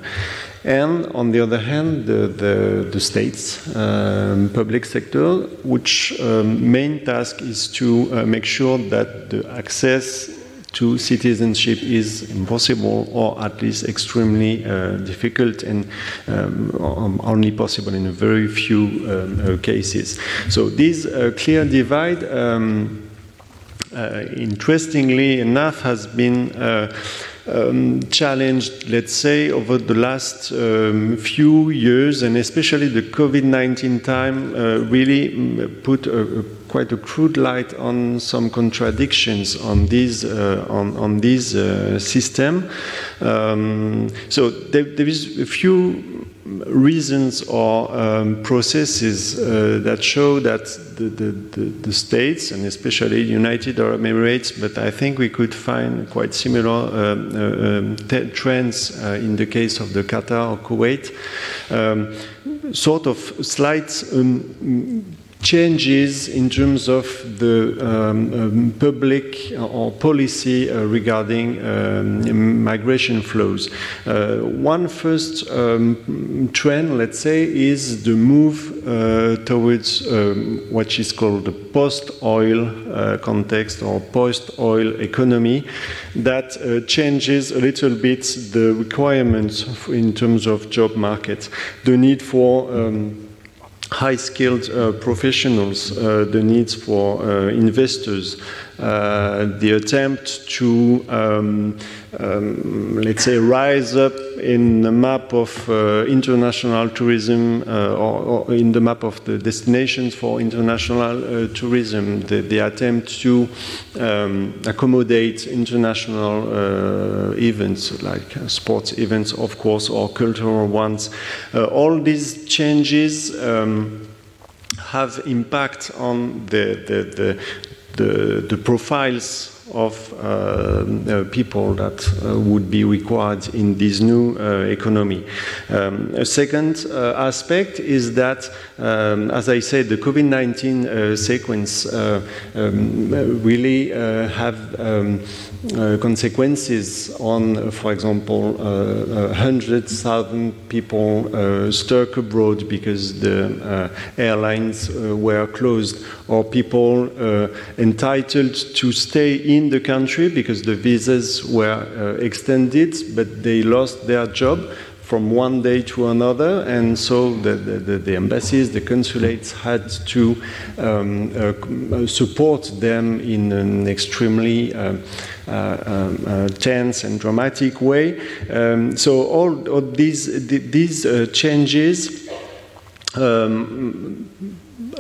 and on the other hand, the, the, the states, um, public sector, which um, main task is to uh, make sure that the access to citizenship is impossible or at least extremely uh, difficult and um, only possible in a very few um, uh, cases. So this uh, clear divide, um, uh, interestingly enough, has been um, challenged, let's say, over the last um, few years, and especially the COVID 19 time, uh, really mm, put a, a, quite a crude light on some contradictions on this, uh, on, on this uh, system. Um, so there, there is a few reasons or um, processes uh, that show that the, the, the, the, states, and especially United Arab Emirates, but I think we could find quite similar um, uh, um, trends uh, in the case of the Qatar or Kuwait, um, sort of slight um, changes in terms of the um, um, public or policy uh, regarding um, migration flows. Uh, one first um, trend, let's say, is the move uh, towards um, what is called the post-oil uh, context or post-oil economy that uh, changes a little bit the requirements in terms of job market. The need for um, high skilled uh, professionals, uh, the needs for uh, investors, uh, the attempt to, um, um, let's say, rise up in the map of uh, international tourism uh, or, or, in the map of the destinations for international tourism, the, the, attempt to um, accommodate international events like sports events, of course, or cultural ones. all these changes. Um, have impact on the, the, the, the, the profiles of uh, uh, people that uh, would be required in this new uh, economy. Um, a second uh, aspect is that, um, as I said, the COVID 19 uh, sequence um, really have um, uh, consequences on, uh, for example, uh, hundred thousand people stuck abroad because the airlines were closed, or people entitled to stay in the country because the visas were extended, but they lost their job from one day to another, and so the, the, the embassies, the consulates had to um, uh, support them in an extremely uh, uh, um, uh, tense and dramatic way. Um, so all, all these, these uh, changes um,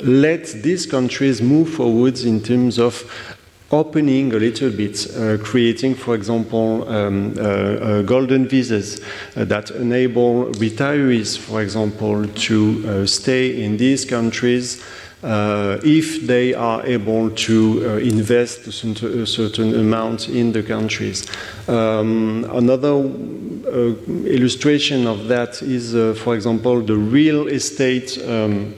let these countries move forwards in terms of opening a little bit, uh, creating, for example, um, uh, uh, golden visas that enable retirees, for example, to stay in these countries uh, if they are able to uh, invest a certain amount in the countries. Um, another uh, illustration of that is, for example, the real estate. Um,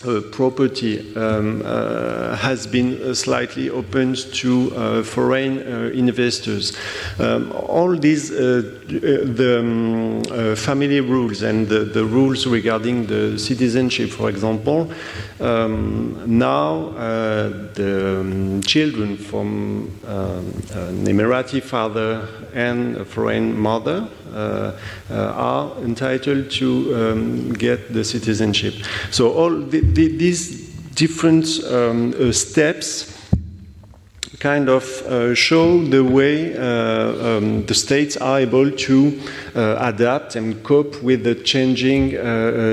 property um, uh, has been uh, slightly opened to uh, foreign uh, investors. Um, all these, uh, the um, family rules and the, the, rules regarding the citizenship, for example, um, now the um, children from um, an Emirati father and a foreign mother are entitled to um, get the citizenship. So all the, the, these different um, uh, steps kind of uh, show the way uh, um, the states are able to uh, adapt and cope with the changing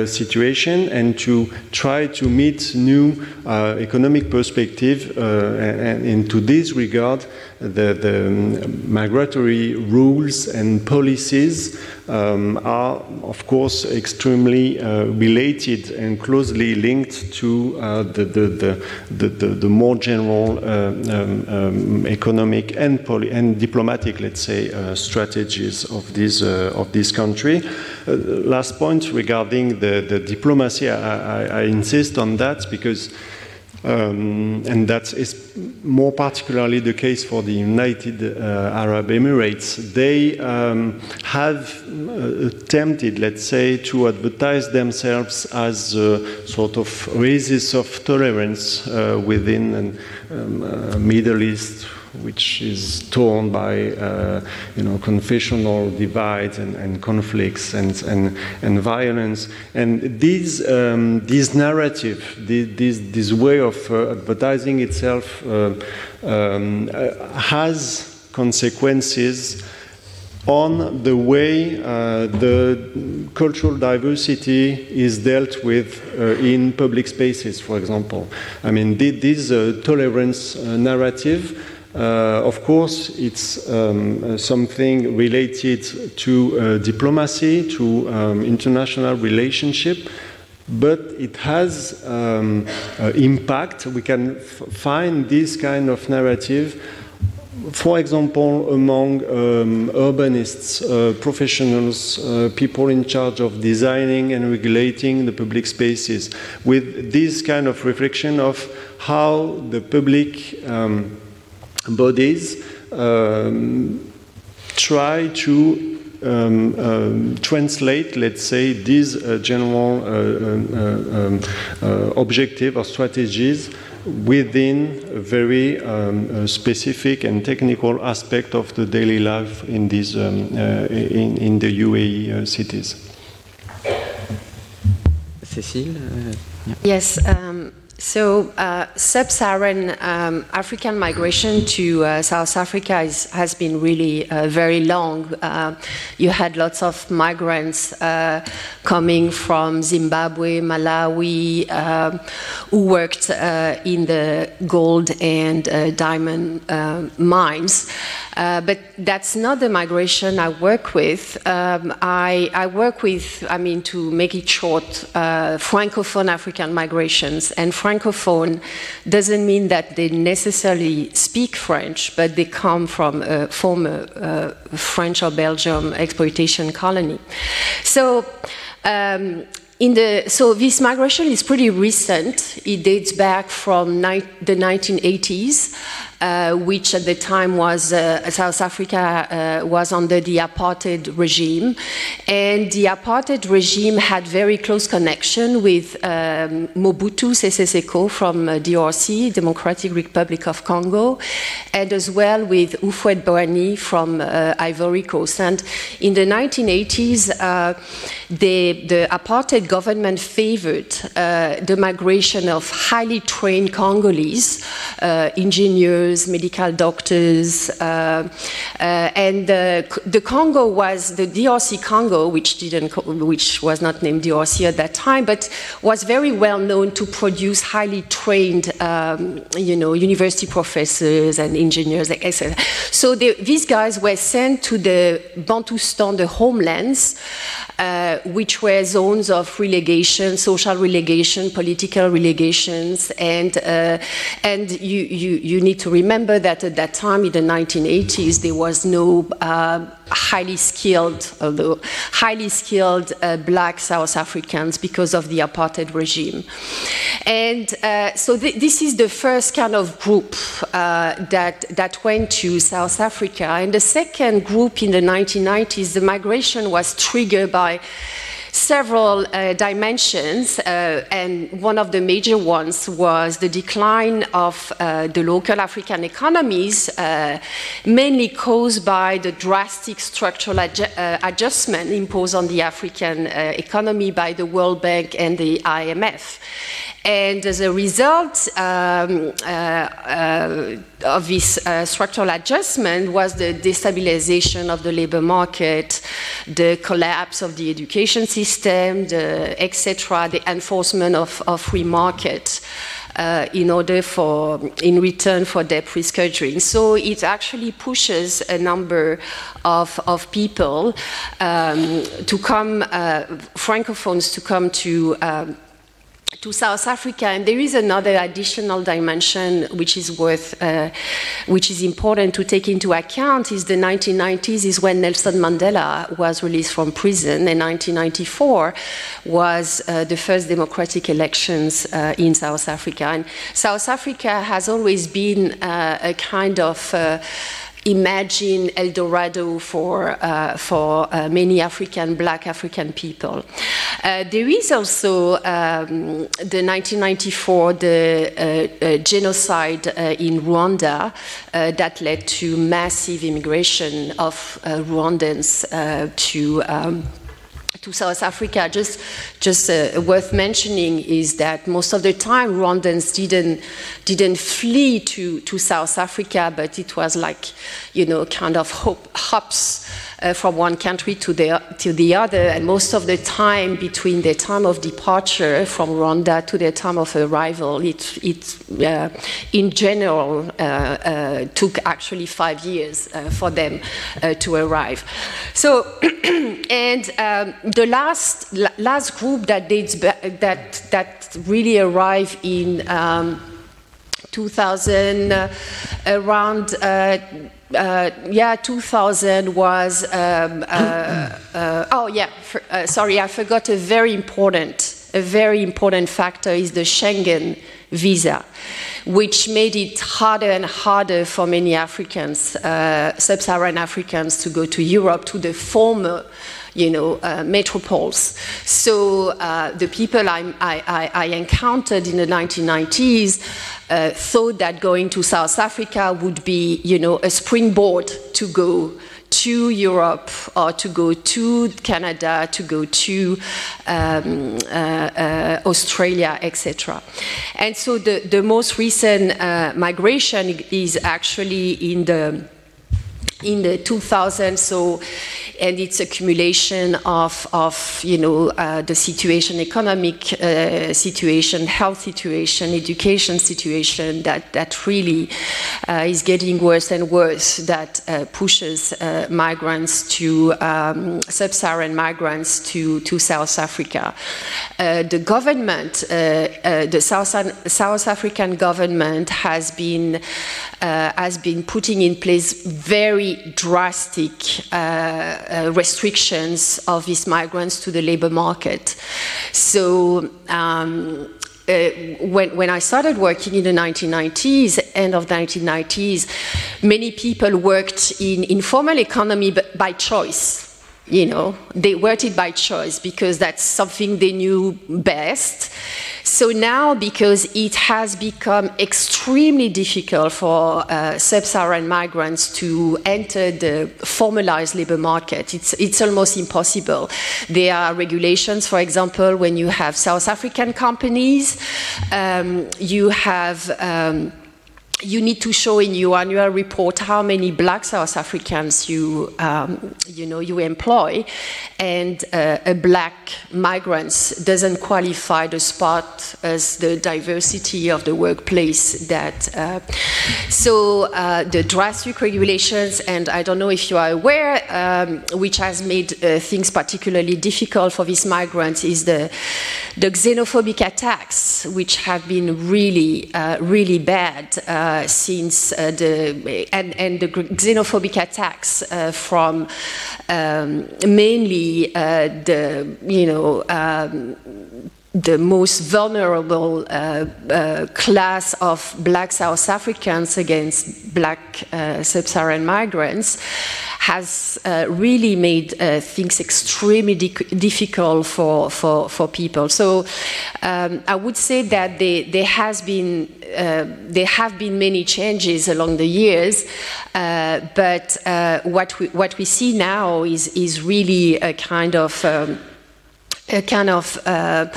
situation and to try to meet new economic perspective and, and, into this regard the, the migratory rules and policies um, are, of course, extremely uh, related and closely linked to uh, the, the, the, the, more general uh, um, um, economic and, and diplomatic, let's say, uh, strategies of this, uh, of this country. Uh, last point regarding the, the diplomacy, I, I, I insist on that because um, and that is more particularly the case for the United uh, Arab Emirates. They um, have uh, attempted, let's say, to advertise themselves as a sort of oasis of tolerance uh, within the um, uh, Middle East which is torn by uh, you know confessional divides and, and conflicts and, and, and violence. And this um, this narrative, this this way of uh, advertising itself, uh, um, uh, has consequences on the way uh, the cultural diversity is dealt with uh, in public spaces, for example. I mean, this tolerance narrative of course, it's um, uh, something related to uh, diplomacy, to um, international relationship, but it has um, impact. We can find this kind of narrative for example, among um, urbanists, uh, professionals, uh, people in charge of designing and regulating the public spaces, with this kind of reflection of how the public um, bodies um, try to um, um, translate, let's say, these uh, general uh, um, uh, um uh, objective or strategies within a very um, specific and technical aspect of the daily life in these um, uh, in, in the UAE uh, cities. Cécile. Yeah. Yes. So, uh, sub Saharan um, African migration to uh, South Africa is, has been really uh, very long. Uh, you had lots of migrants uh, coming from Zimbabwe, Malawi, um, who worked uh, in the gold and diamond mines. but that's not the migration I work with. Um, I, I, work with, I mean, to make it short, Francophone African migrations. And francophone doesn't mean that they necessarily speak French, but they come from a former uh, French or Belgium exploitation colony. So. Um, in the, so this migration is pretty recent. It dates back from the 1980s uh, which at the time was uh, South Africa uh, was under the apartheid regime, and the apartheid regime had very close connection with um, Mobutu Sese Seko from uh, DRC, Democratic Republic of Congo, and as well with Houphouët Boigny from uh, Ivory Coast. And in the 1980s, the, the apartheid government favored the migration of highly trained Congolese engineers medical doctors, uh, uh, and the Congo was the DRC Congo, which didn't, which was not named DRC at that time, but was very well known to produce highly trained, um, you know, university professors and engineers, etc. So the, these guys were sent to the Bantustan, the homelands, uh, which were zones of relegation, social relegation, political relegations, and uh, and you, you you need to remember that at that time in the 1980s there was no uh, highly skilled, although highly skilled uh, black South Africans because of the apartheid regime. And uh, so th- this is the first kind of group uh, that, that went to South Africa. And the second group in the 1990s, the migration was triggered by several uh, dimensions, uh, and one of the major ones was the decline of uh, the local African economies, uh, mainly caused by the drastic structural adju- uh, adjustment imposed on the African uh, economy by the World Bank and the IMF. And as a result um, uh, uh, of this uh, structural adjustment was the destabilization of the labor market, the collapse of the education system, etc., the enforcement of, of free market. uh, in order for, in return for debt pre-scheduling. So it actually pushes a number of, of people um, to come, uh, francophones to come to um, to South Africa, and there is another additional dimension which is worth, uh, which is important to take into account. Is the 1990s is when Nelson Mandela was released from prison, and 1994 was uh, the first democratic elections uh, in South Africa. And South Africa has always been uh, a kind of uh, imagine El Dorado for, uh, for uh, many African, black African people. Uh, there is also um, the 1994, the uh, uh, genocide uh, in Rwanda that led to massive immigration of Rwandans to um, to South Africa, just just uh, worth mentioning is that most of the time Rwandans didn't didn't flee to, to South Africa, but it was like you know kind of hop, hops uh, from one country to the, to the other. And most of the time between the time of departure from Rwanda to the time of arrival, it, it uh, in general uh, uh took actually five years uh, for them uh, to arrive. So, and um, the last, last group that dates that, that really arrived in um, 2000, around uh, yeah, 2000 was, um, uh, uh, oh yeah, for, uh, sorry, I forgot a very important, a very important factor is the Schengen visa, which made it harder and harder for many Africans, uh, sub-Saharan Africans, to go to Europe, to the former you know, uh, metropoles. So uh, the people I, I, I, encountered in the 1990s uh, thought that going to South Africa would be, you know, a springboard to go to Europe or to go to Canada, to go to um, uh, uh, Australia, etc. And so the, the most recent uh, migration is actually in the in the 2000s. So and its accumulation of, of you know, uh, the situation, economic uh, situation, health situation, education situation that, that really uh, is getting worse and worse that uh, pushes uh, migrants to, um, sub-Saharan migrants to, to South Africa. Uh, the government, the South, South African government has been, has been putting in place very drastic uh, restrictions of these migrants to the labor market. So um, uh, when, when, I started working in the 1990s, end of the 1990s, many people worked in informal economy by choice you know, they worked it by choice because that's something they knew best. So now, because it has become extremely difficult for uh, sub-Saharan migrants to enter the formalized labor market, it's, it's almost impossible. There are regulations, for example, when you have South African companies, um, you have um, you need to show in your annual report how many black South Africans you, um, you, know, you employ, and uh, a black migrants doesn't qualify the spot as the diversity of the workplace that. Uh, so uh, the drastic regulations, and I don't know if you are aware, um, which has made uh, things particularly difficult for these migrants, is the, the xenophobic attacks, which have been really, uh, really bad uh, since uh, the and, and the xenophobic attacks uh, from um, mainly the you know um, the most vulnerable uh, uh, class of black South Africans against black uh, sub-Saharan migrants has uh, really made uh, things extremely di difficult for, for, for people. So um, I would say that there, there has been uh, there have been many changes along the years, but what we what we see now is is really a kind of um, a kind of uh,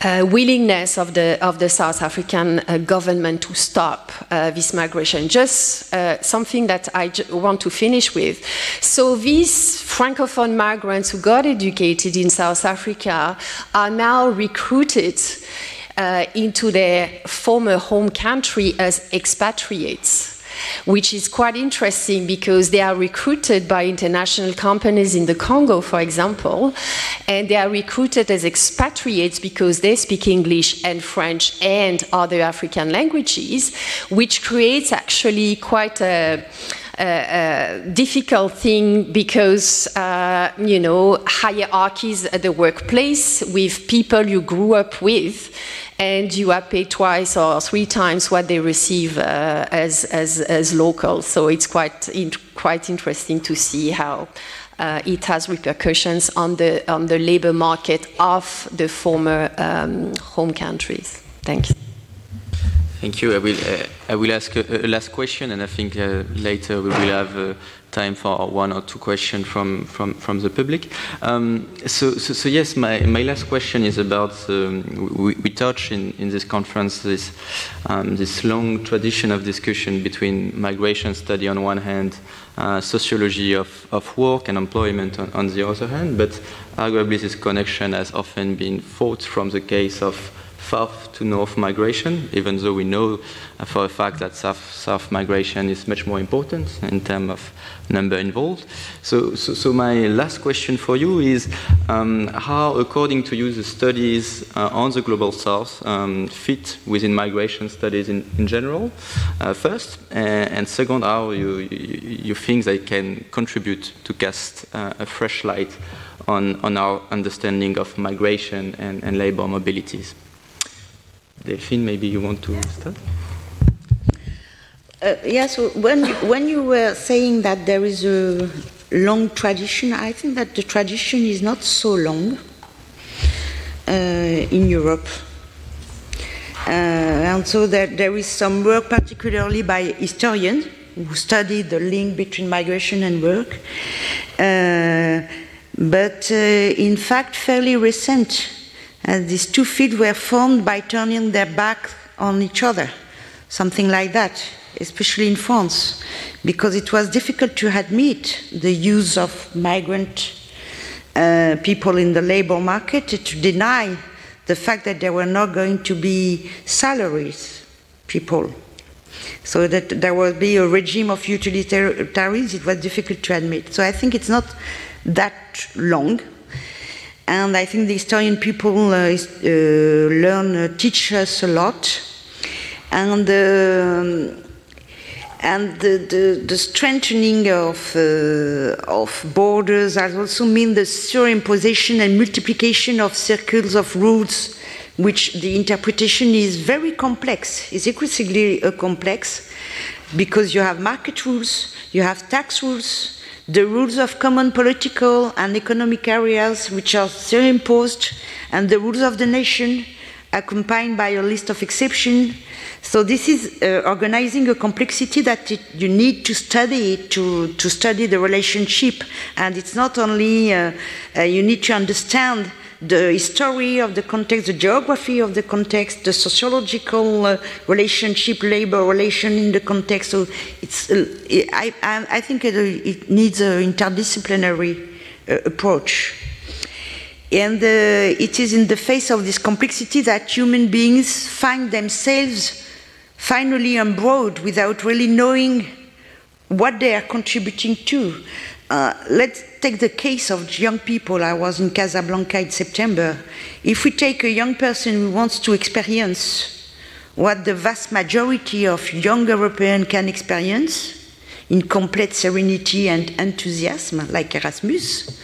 uh, willingness of the of the South African uh, government to stop uh, this migration. Just uh, something that I want to finish with. So these francophone migrants who got educated in South Africa are now recruited uh, into their former home country as expatriates which is quite interesting because they are recruited by international companies in the Congo, for example, and they are recruited as expatriates because they speak English and French and other African languages, which creates actually quite a a, a difficult thing because uh, you know hierarchies at the workplace with people you grew up with and you are paid twice or three times what they receive uh, as, as, as local. So it's quite, in, quite interesting to see how uh, it has repercussions on the, on the labor market of the former um, home countries. Thank you. Thank you. I will, uh, I will ask a, a, last question, and I think uh, later we will have uh, time for one or two questions from, from, from the public. Um, so, so, so, yes, my, my last question is about, um, we, we touch in, in this conference this, um, this long tradition of discussion between migration study on one hand, uh, sociology of, of work and employment on, on the other hand, but arguably this connection has often been fought from the case of south to north migration, even though we know for a fact that south, south migration is much more important in terms of number involved. So, so, so, my last question for you is um, how, according to you, the studies uh, on the global south um, fit within migration studies in, in general, uh, first, and, and, second, how you, you, you, think they can contribute to cast uh, a fresh light on, on our understanding of migration and, and labor mobilities. Delphine, maybe you want to start? Uh, yeah, so when you, when you were saying that there is a long tradition, I think that the tradition is not so long uh, in Europe. Uh, and so there, there is some work, particularly by historians who study the link between migration and work. Uh, but uh, in fact, fairly recent and these two feet were formed by turning their back on each other, something like that, especially in France, because it was difficult to admit the use of migrant uh, people in the labor market, to deny the fact that there were not going to be salaries people. So that there will be a regime of utilitarians, it was difficult to admit. So I think it's not that long and I think the historian people uh, uh, learn, uh, teach us a lot, and and the, the, the, strengthening of, of borders has also mean the superimposition and multiplication of circles of rules, which the interpretation is very complex, is increasingly complex, because you have market rules, you have tax rules, the rules of common political and economic areas which are still imposed, and the rules of the nation accompanied by a list of exceptions. So this is uh, organizing a complexity that it, you need to study to, to study the relationship. And it's not only, uh, uh, you need to understand the history of the context, the geography of the context, the sociological uh, relationship, labor relation in the context. So it's, uh, I, I, think it, it needs an interdisciplinary uh, approach. And uh, it is in the face of this complexity that human beings find themselves finally embroiled without really knowing what they are contributing to. Uh, let's take the case of young people. I was in Casablanca in September. If we take a young person who wants to experience what the vast majority of young Europeans can experience in complete serenity and enthusiasm, like Erasmus,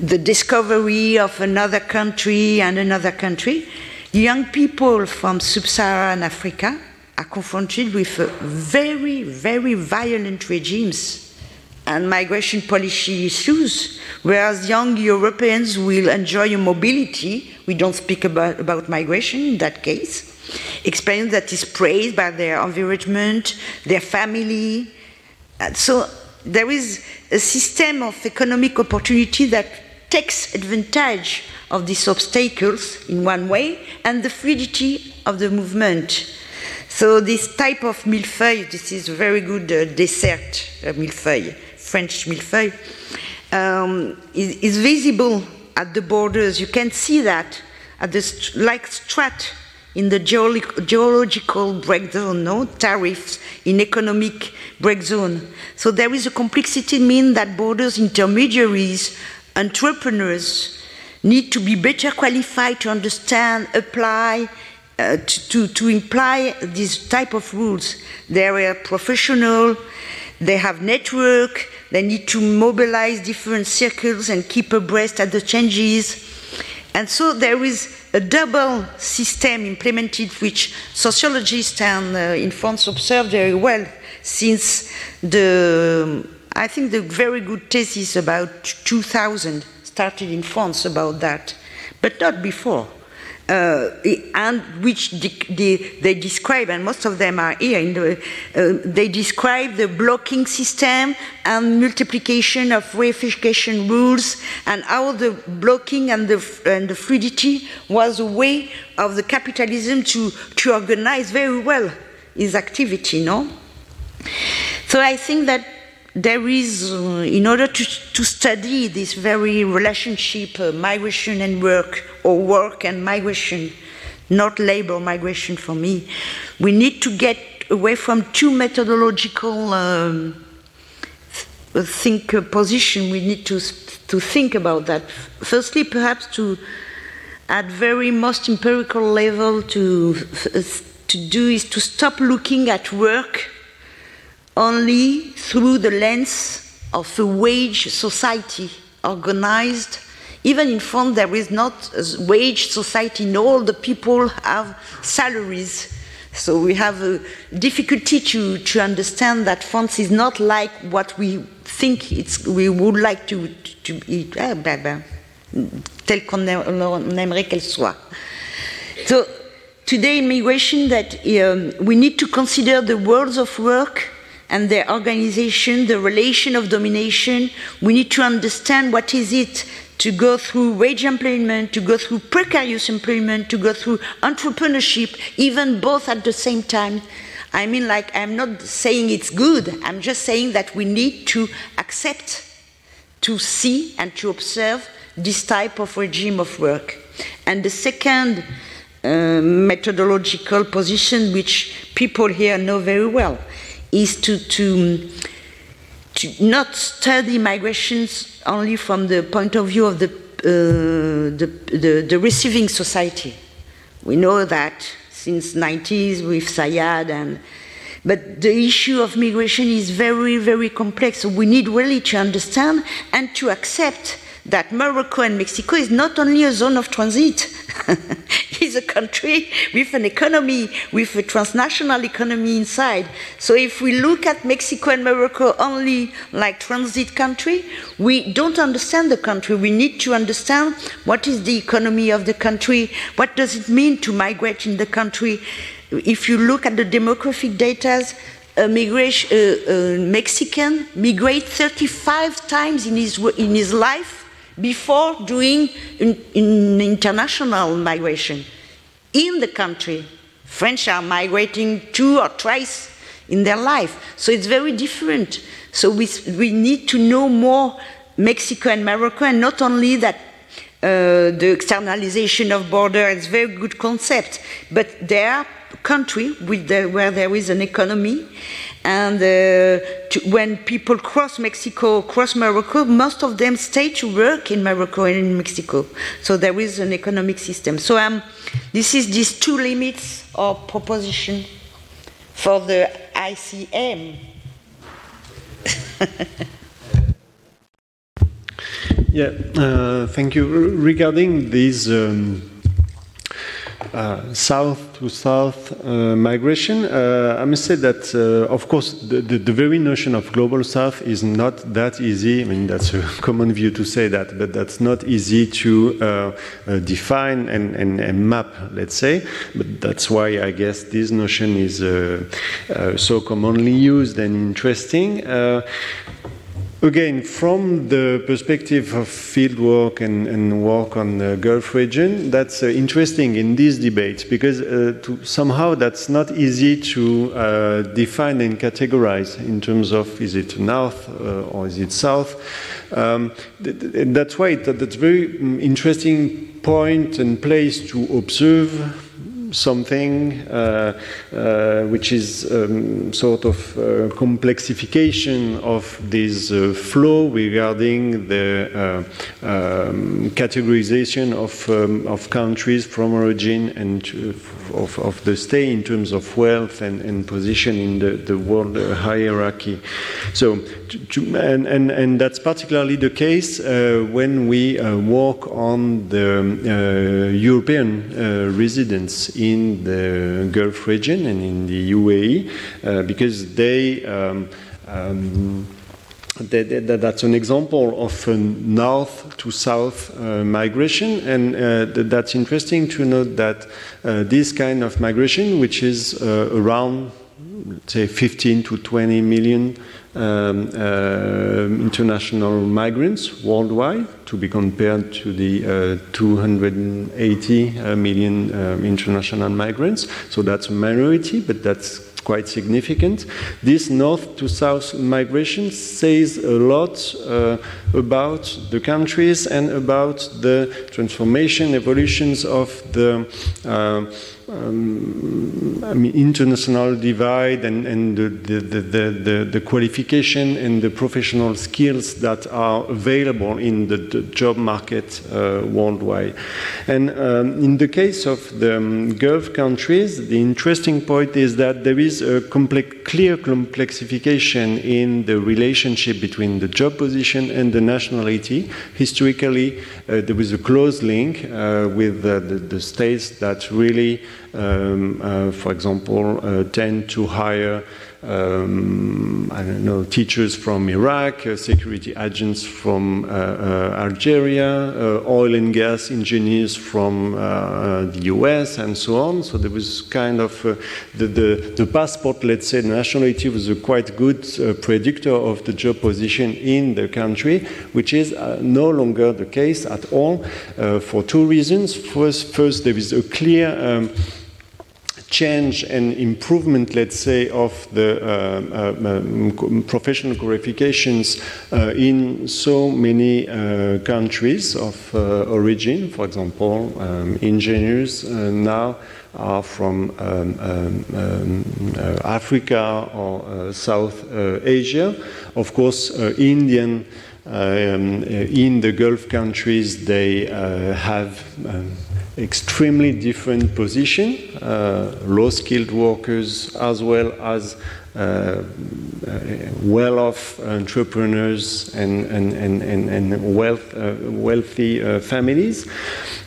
the discovery of another country and another country, young people from sub Saharan Africa are confronted with very, very violent regimes and migration policy issues, whereas young Europeans will enjoy a mobility, we don't speak about, about migration in that case, experience that is praised by their environment, their family. And so there is a system of economic opportunity that takes advantage of these obstacles in one way and the fluidity of the movement. So this type of millefeuille, this is a very good uh, dessert uh, millefeuille French millefeuille, um, is, is, visible at the borders. You can see that at the like Strat in the geological break zone, no tariffs in economic break zone. So there is a complexity mean that borders intermediaries, entrepreneurs need to be better qualified to understand, apply, uh, to, to, to imply these type of rules. They are professional, they have network, they need to mobilize different circles and keep abreast at the changes. And so there is a double system implemented, which sociologists and uh, in France observe very well since the, I think the very good thesis about 2000 started in France about that, but not before and which de they describe, and most of them are here, the, uh, they describe the blocking system and multiplication of reification rules and how the blocking and the, and the fluidity was a way of the capitalism to, to organize very well its activity, no? So I think that there is, uh, in order to, to study this very relationship, uh, migration and work, or work and migration, not labor migration for me, we need to get away from two methodological um, think uh, position. We need to, to think about that. Firstly, perhaps to, at very most empirical level, to, to do is to stop looking at work only through the lens of a wage society organized. Even in France, there is not a wage society, and all the people have salaries. So we have a difficulty to, to understand that France is not like what we think it's, we would like to, to be, bah, tel qu'on aimerait qu'elle soit. So today immigration, that um, we need to consider the worlds of work and their organization, the relation of domination. We need to understand what is it to go through wage employment, to go through precarious employment, to go through entrepreneurship, even both at the same time. I mean, like, I'm not saying it's good, I'm just saying that we need to accept, to see, and to observe this type of regime of work. And the second uh, methodological position, which people here know very well, is to, to, to not study migrations only from the point of view of the, uh, the, the, the, receiving society. We know that since 90s with Sayad and but the issue of migration is very, very complex. So we need really to understand and to accept that Morocco and Mexico is not only a zone of transit, it's a country with an economy, with a transnational economy inside. So if we look at Mexico and Morocco only like transit country, we don't understand the country. We need to understand what is the economy of the country, what does it mean to migrate in the country. If you look at the demographic data, a migration, uh, uh, Mexican migrate 35 times in his, in his life before doing in, in international migration. In the country, French are migrating two or twice in their life. So it's very different. So we, we need to know more Mexico and Morocco, and not only that uh, the externalization of border is a very good concept, but there are countries the, where there is an economy and uh, to, when people cross Mexico, cross Morocco, most of them stay to work in Morocco and in Mexico. So there is an economic system. So um, this is these two limits of proposition for the ICM. yeah, uh, thank you. Regarding these. Um, uh, south to south uh, migration, uh, I must say that, uh, of course, the, the, the, very notion of global south is not that easy. I mean, that's a common view to say that, but that's not easy to uh, uh, define and, and, and, map, let's say. But that's why I guess this notion is so commonly used and interesting. Again, from the perspective of fieldwork and, and work on the Gulf region, that's uh, interesting in these debates because uh, to, somehow that's not easy to uh, define and categorize in terms of is it north uh, or is it south. Um, th th that's why it, that's very mm, interesting point and place to observe something uh, uh, which is um, sort of uh, complexification of this uh, flow regarding the uh, um, categorization of, um, of countries from origin and of, of, the state in terms of wealth and, and position in the, the world hierarchy. So, to, to, and, and, and that's particularly the case when we work on the European residents in the Gulf region and in the UAE uh, because they. Um, um, that's an example of a north to south uh, migration, and uh, that's interesting to note that uh, this kind of migration, which is uh, around, say, 15 to 20 million um, uh, international migrants worldwide, to be compared to the uh, 280 uh, um, international migrants. So that's a minority, but that's quite significant. This north to south migration says a lot uh, about the countries and about the transformation, evolutions of the uh, um, I mean, international divide and, and the, the, the, the, qualification and the professional skills that are available in the, the job market uh, worldwide. And um, in the case of the um, Gulf countries, the interesting point is that there is a complex, clear complexification in the relationship between the job position and the nationality. Historically, uh, there was a close link uh, with the, the states that really uh, for example, uh, tend to hire um, I don't know, teachers from Iraq, uh, security agents from uh, uh, Algeria, uh, oil and gas engineers from the US, and so on. So there was kind of the, the, the, passport, let's say, the nationality was a quite good predictor of the job position in the country, which is no longer the case at all for two reasons. First, first there is a clear um, change and improvement, let's say, of the uh, uh, professional qualifications uh, in so many uh, countries of uh, origin. For example, um, engineers uh, now are from um, um, um Africa or South Asia. Of course, Indian. Um, in the Gulf countries, they have um, extremely different position, uh, low-skilled workers as well as uh, uh well-off entrepreneurs and, and, and, and wealth, uh, wealthy uh, families.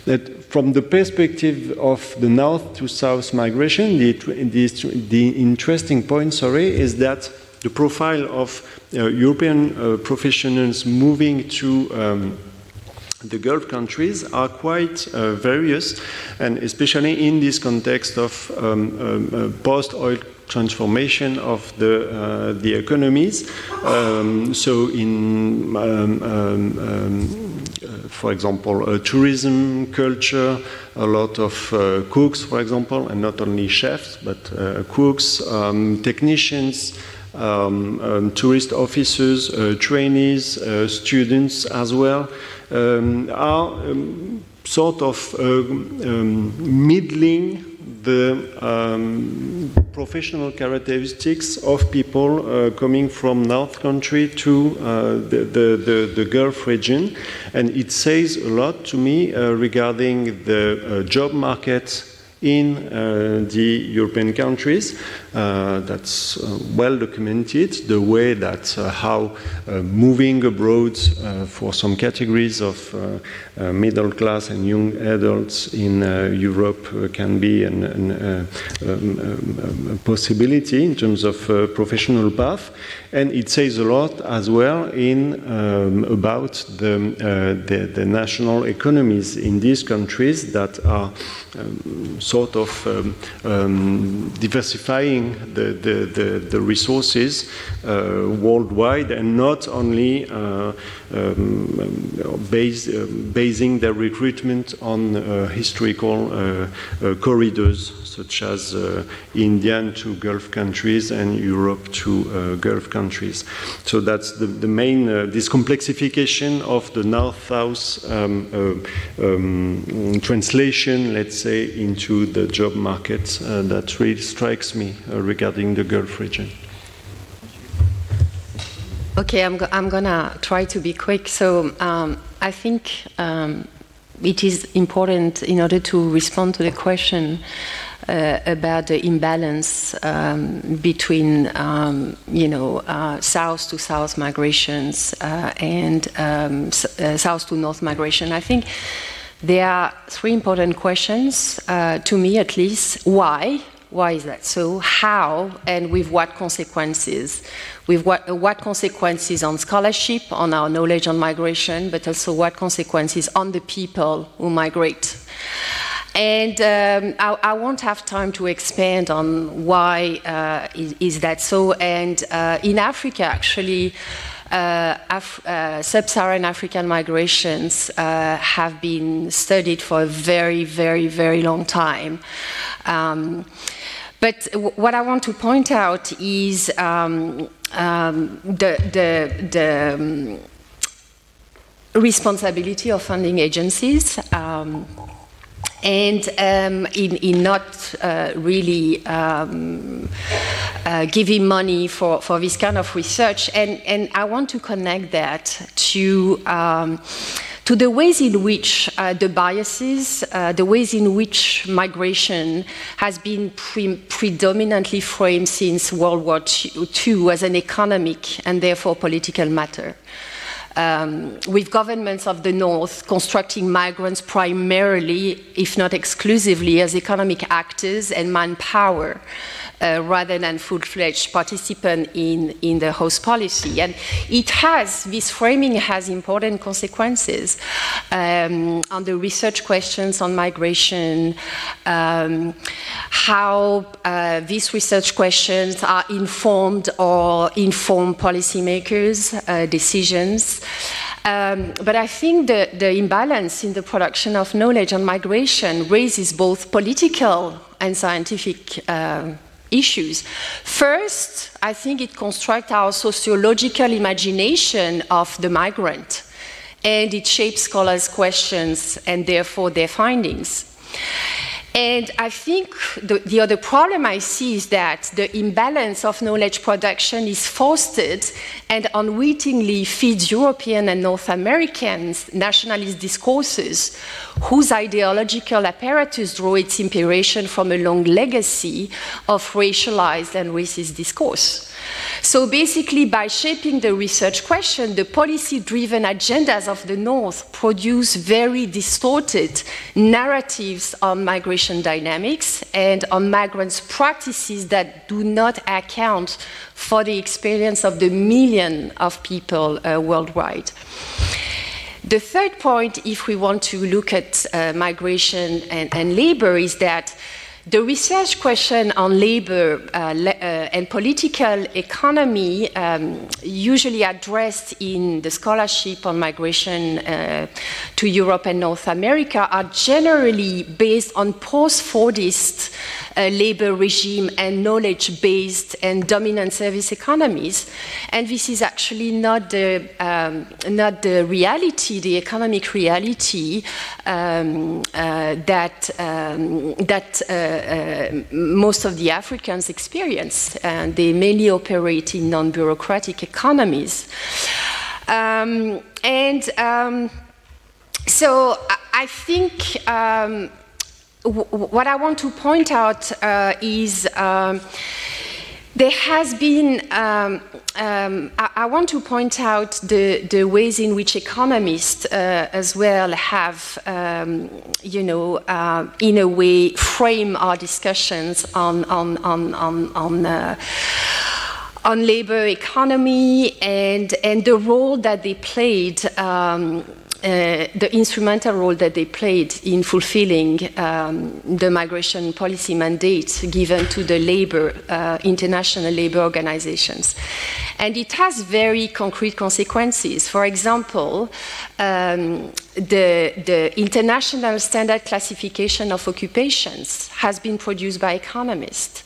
That from the perspective of the north to south migration, the, the, the interesting point, sorry, is that the profile of uh, European professionals moving to um, the Gulf countries are quite uh, various, and especially in this context of um, um, uh, post-oil transformation of the uh, the economies. Um, so, in um, um, um, uh, for example, uh, tourism, culture, a lot of uh, cooks, for example, and not only chefs, but cooks, technicians. Um, um, tourist officers, uh, trainees, uh, students as well um, are um, sort of uh, um, middling the um, professional characteristics of people uh, coming from North Country to uh, the, the, the, the, Gulf region. And it says a lot to me uh, regarding the uh, job market in uh, the European countries. Uh, that's uh, well documented, the way that uh, how uh, moving abroad uh, for some categories of middle class and young adults in Europe can be an, an, um, a possibility in terms of professional path. And it says a lot as well in um, about the, the, the, national economies in these countries that are um, sort of um, um, diversifying the, the, the, the resources uh, worldwide and not only uh, um, base, uh, basing their recruitment on uh, historical uh, corridors such as Indian to Gulf countries and Europe to Gulf countries. So that's the, the main, this complexification of the North-South um, um, translation, let's say, into the job market uh, that really strikes me uh, regarding the Gulf region. Okay, I'm, go- I'm gonna try to be quick. So um, I think um, it is important in order to respond to the question uh, about the imbalance um, between, um, you know, uh, south to south migrations uh, and um, uh, south to north migration. I think there are three important questions, uh, to me at least. Why? Why is that so? How and with what consequences? With what, uh, what consequences on scholarship, on our knowledge on migration, but also what consequences on the people who migrate? And um, I, I won't have time to expand on why uh, is, is that so. And uh, in Africa, actually, sub-Saharan African migrations uh, have been studied for a very, very, very long time. Um, but what I want to point out is um, um, the, the, the um, responsibility of funding agencies. And um, in, in not uh, really um, uh, giving money for, for this kind of research. And, and I want to connect that to, um, to the ways in which uh, the biases, uh, the ways in which migration has been pre- predominantly framed since World War II as an economic and therefore political matter um, with governments of the North constructing migrants primarily, if not exclusively, as economic actors and manpower. Uh, rather than full-fledged participant in, in the host policy. And it has, this framing has important consequences um, on the research questions on migration, um, how uh, these research questions are informed or inform policymakers' uh, decisions. Um, but I think the, the imbalance in the production of knowledge on migration raises both political and scientific uh, issues. First, I think it constructs our sociological imagination of the migrant, and it shapes scholars' questions and therefore their findings. And I think the, the, other problem I see is that the imbalance of knowledge production is fostered and unwittingly feeds European and North American nationalist discourses, whose ideological apparatus draw its inspiration from a long legacy of racialized and racist discourse. So basically, by shaping the research question, the policy driven agendas of the North produce very distorted narratives on migration dynamics and on migrants' practices that do not account for the experience of the million of people uh, worldwide. The third point, if we want to look at uh, migration and, and labor, is that the research question on labor uh, le- uh, and political economy, um, usually addressed in the scholarship on migration uh, to Europe and North America, are generally based on post Fordist labor regime and knowledge based and dominant service economies. And this is actually not the, um, not the reality, the economic reality um, uh, that, um, that uh, most of the Africans experience. And they mainly operate in non bureaucratic economies. Um, and um, so I think um, what I want to point out uh, is um, there has been, um, um, I, I, want to point out the, the ways in which economists uh, as well have, um, you know, uh, in a way frame our discussions on, on, on, on, on uh, on labor economy and, and the role that they played um, uh, the instrumental role that they played in fulfilling um, the migration policy mandate given to the labor, uh, international labor organizations. And it has very concrete consequences. For example, um, the, the International Standard Classification of Occupations has been produced by economists.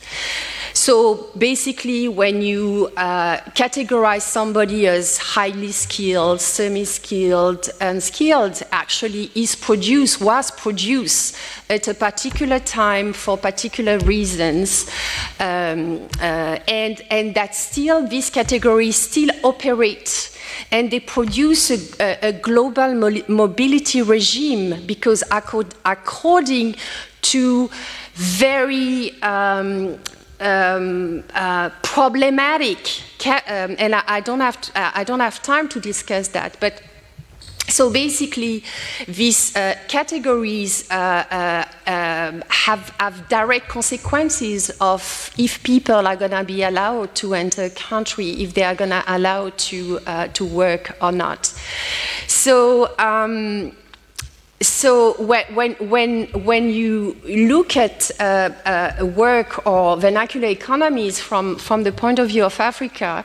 So basically, when you uh, categorize somebody as highly skilled, semi-skilled, unskilled, actually is produced, was produced at a particular time for particular reasons, um, uh, and and that still these categories still operate. And they produce a, a, global mobility regime because according to very um, um, uh, problematic, um, and I, I, don't have to, uh, I don't have time to discuss that, but so basically, these uh, categories uh, uh, um, have, have direct consequences of if people are going to be allowed to enter a country, if they are going to allow to uh, to work or not. So. Um, so when, when, when you look at uh, uh, work or vernacular economies from, from the point of view of Africa,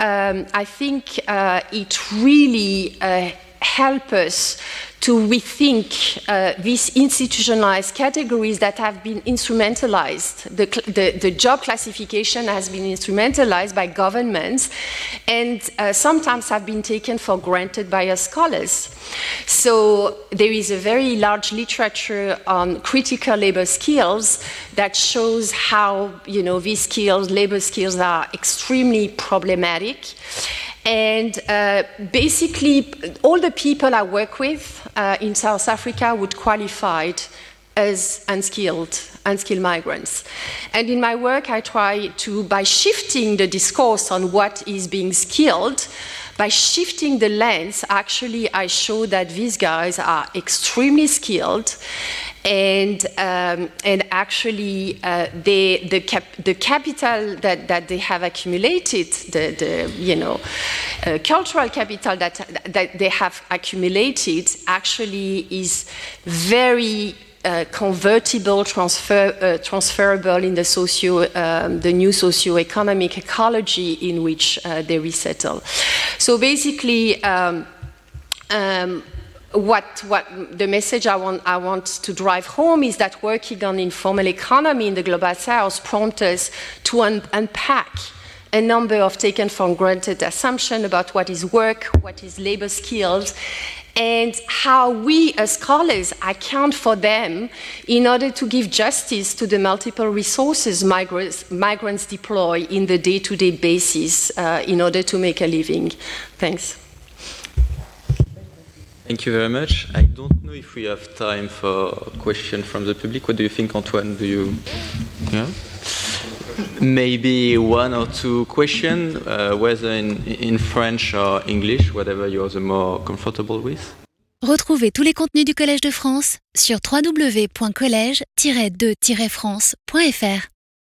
um, I think uh, it really uh, help us to rethink uh, these institutionalized categories that have been instrumentalized. The, the, the job classification has been instrumentalized by governments and uh, sometimes have been taken for granted by us scholars. So there is a very large literature on critical labor skills that shows how you know these skills, labor skills, are extremely problematic. And uh, basically, all the people I work with uh, in South Africa would qualify as unskilled, unskilled migrants. And in my work, I try to, by shifting the discourse on what is being skilled, by shifting the lens, actually, I show that these guys are extremely skilled and um, and actually uh, they, the cap, the capital that, that they have accumulated the, the you know uh, cultural capital that that they have accumulated actually is very uh, convertible, transfer, uh, transferable in the socio, um, the new socio-economic ecology in which uh, they resettle. So basically, um, um, what, what the message I want, I want to drive home is that working on informal economy in the global south prompts us to un unpack a number of taken for granted assumptions about what is work, what is labor skills, and how we as scholars account for them in order to give justice to the multiple resources migrants, migrants deploy in the day-to-day -day basis uh, in order to make a living. Thanks. Thank you very much. I don't know if we have time for a question from the public. What do you think, Antoine? Do you? Yeah. Maybe one or two questions, uh, whether in, in French or English, whatever you're the more comfortable with. Retrouvez tous les contenus du Collège de France sur www.colège-2-france.fr.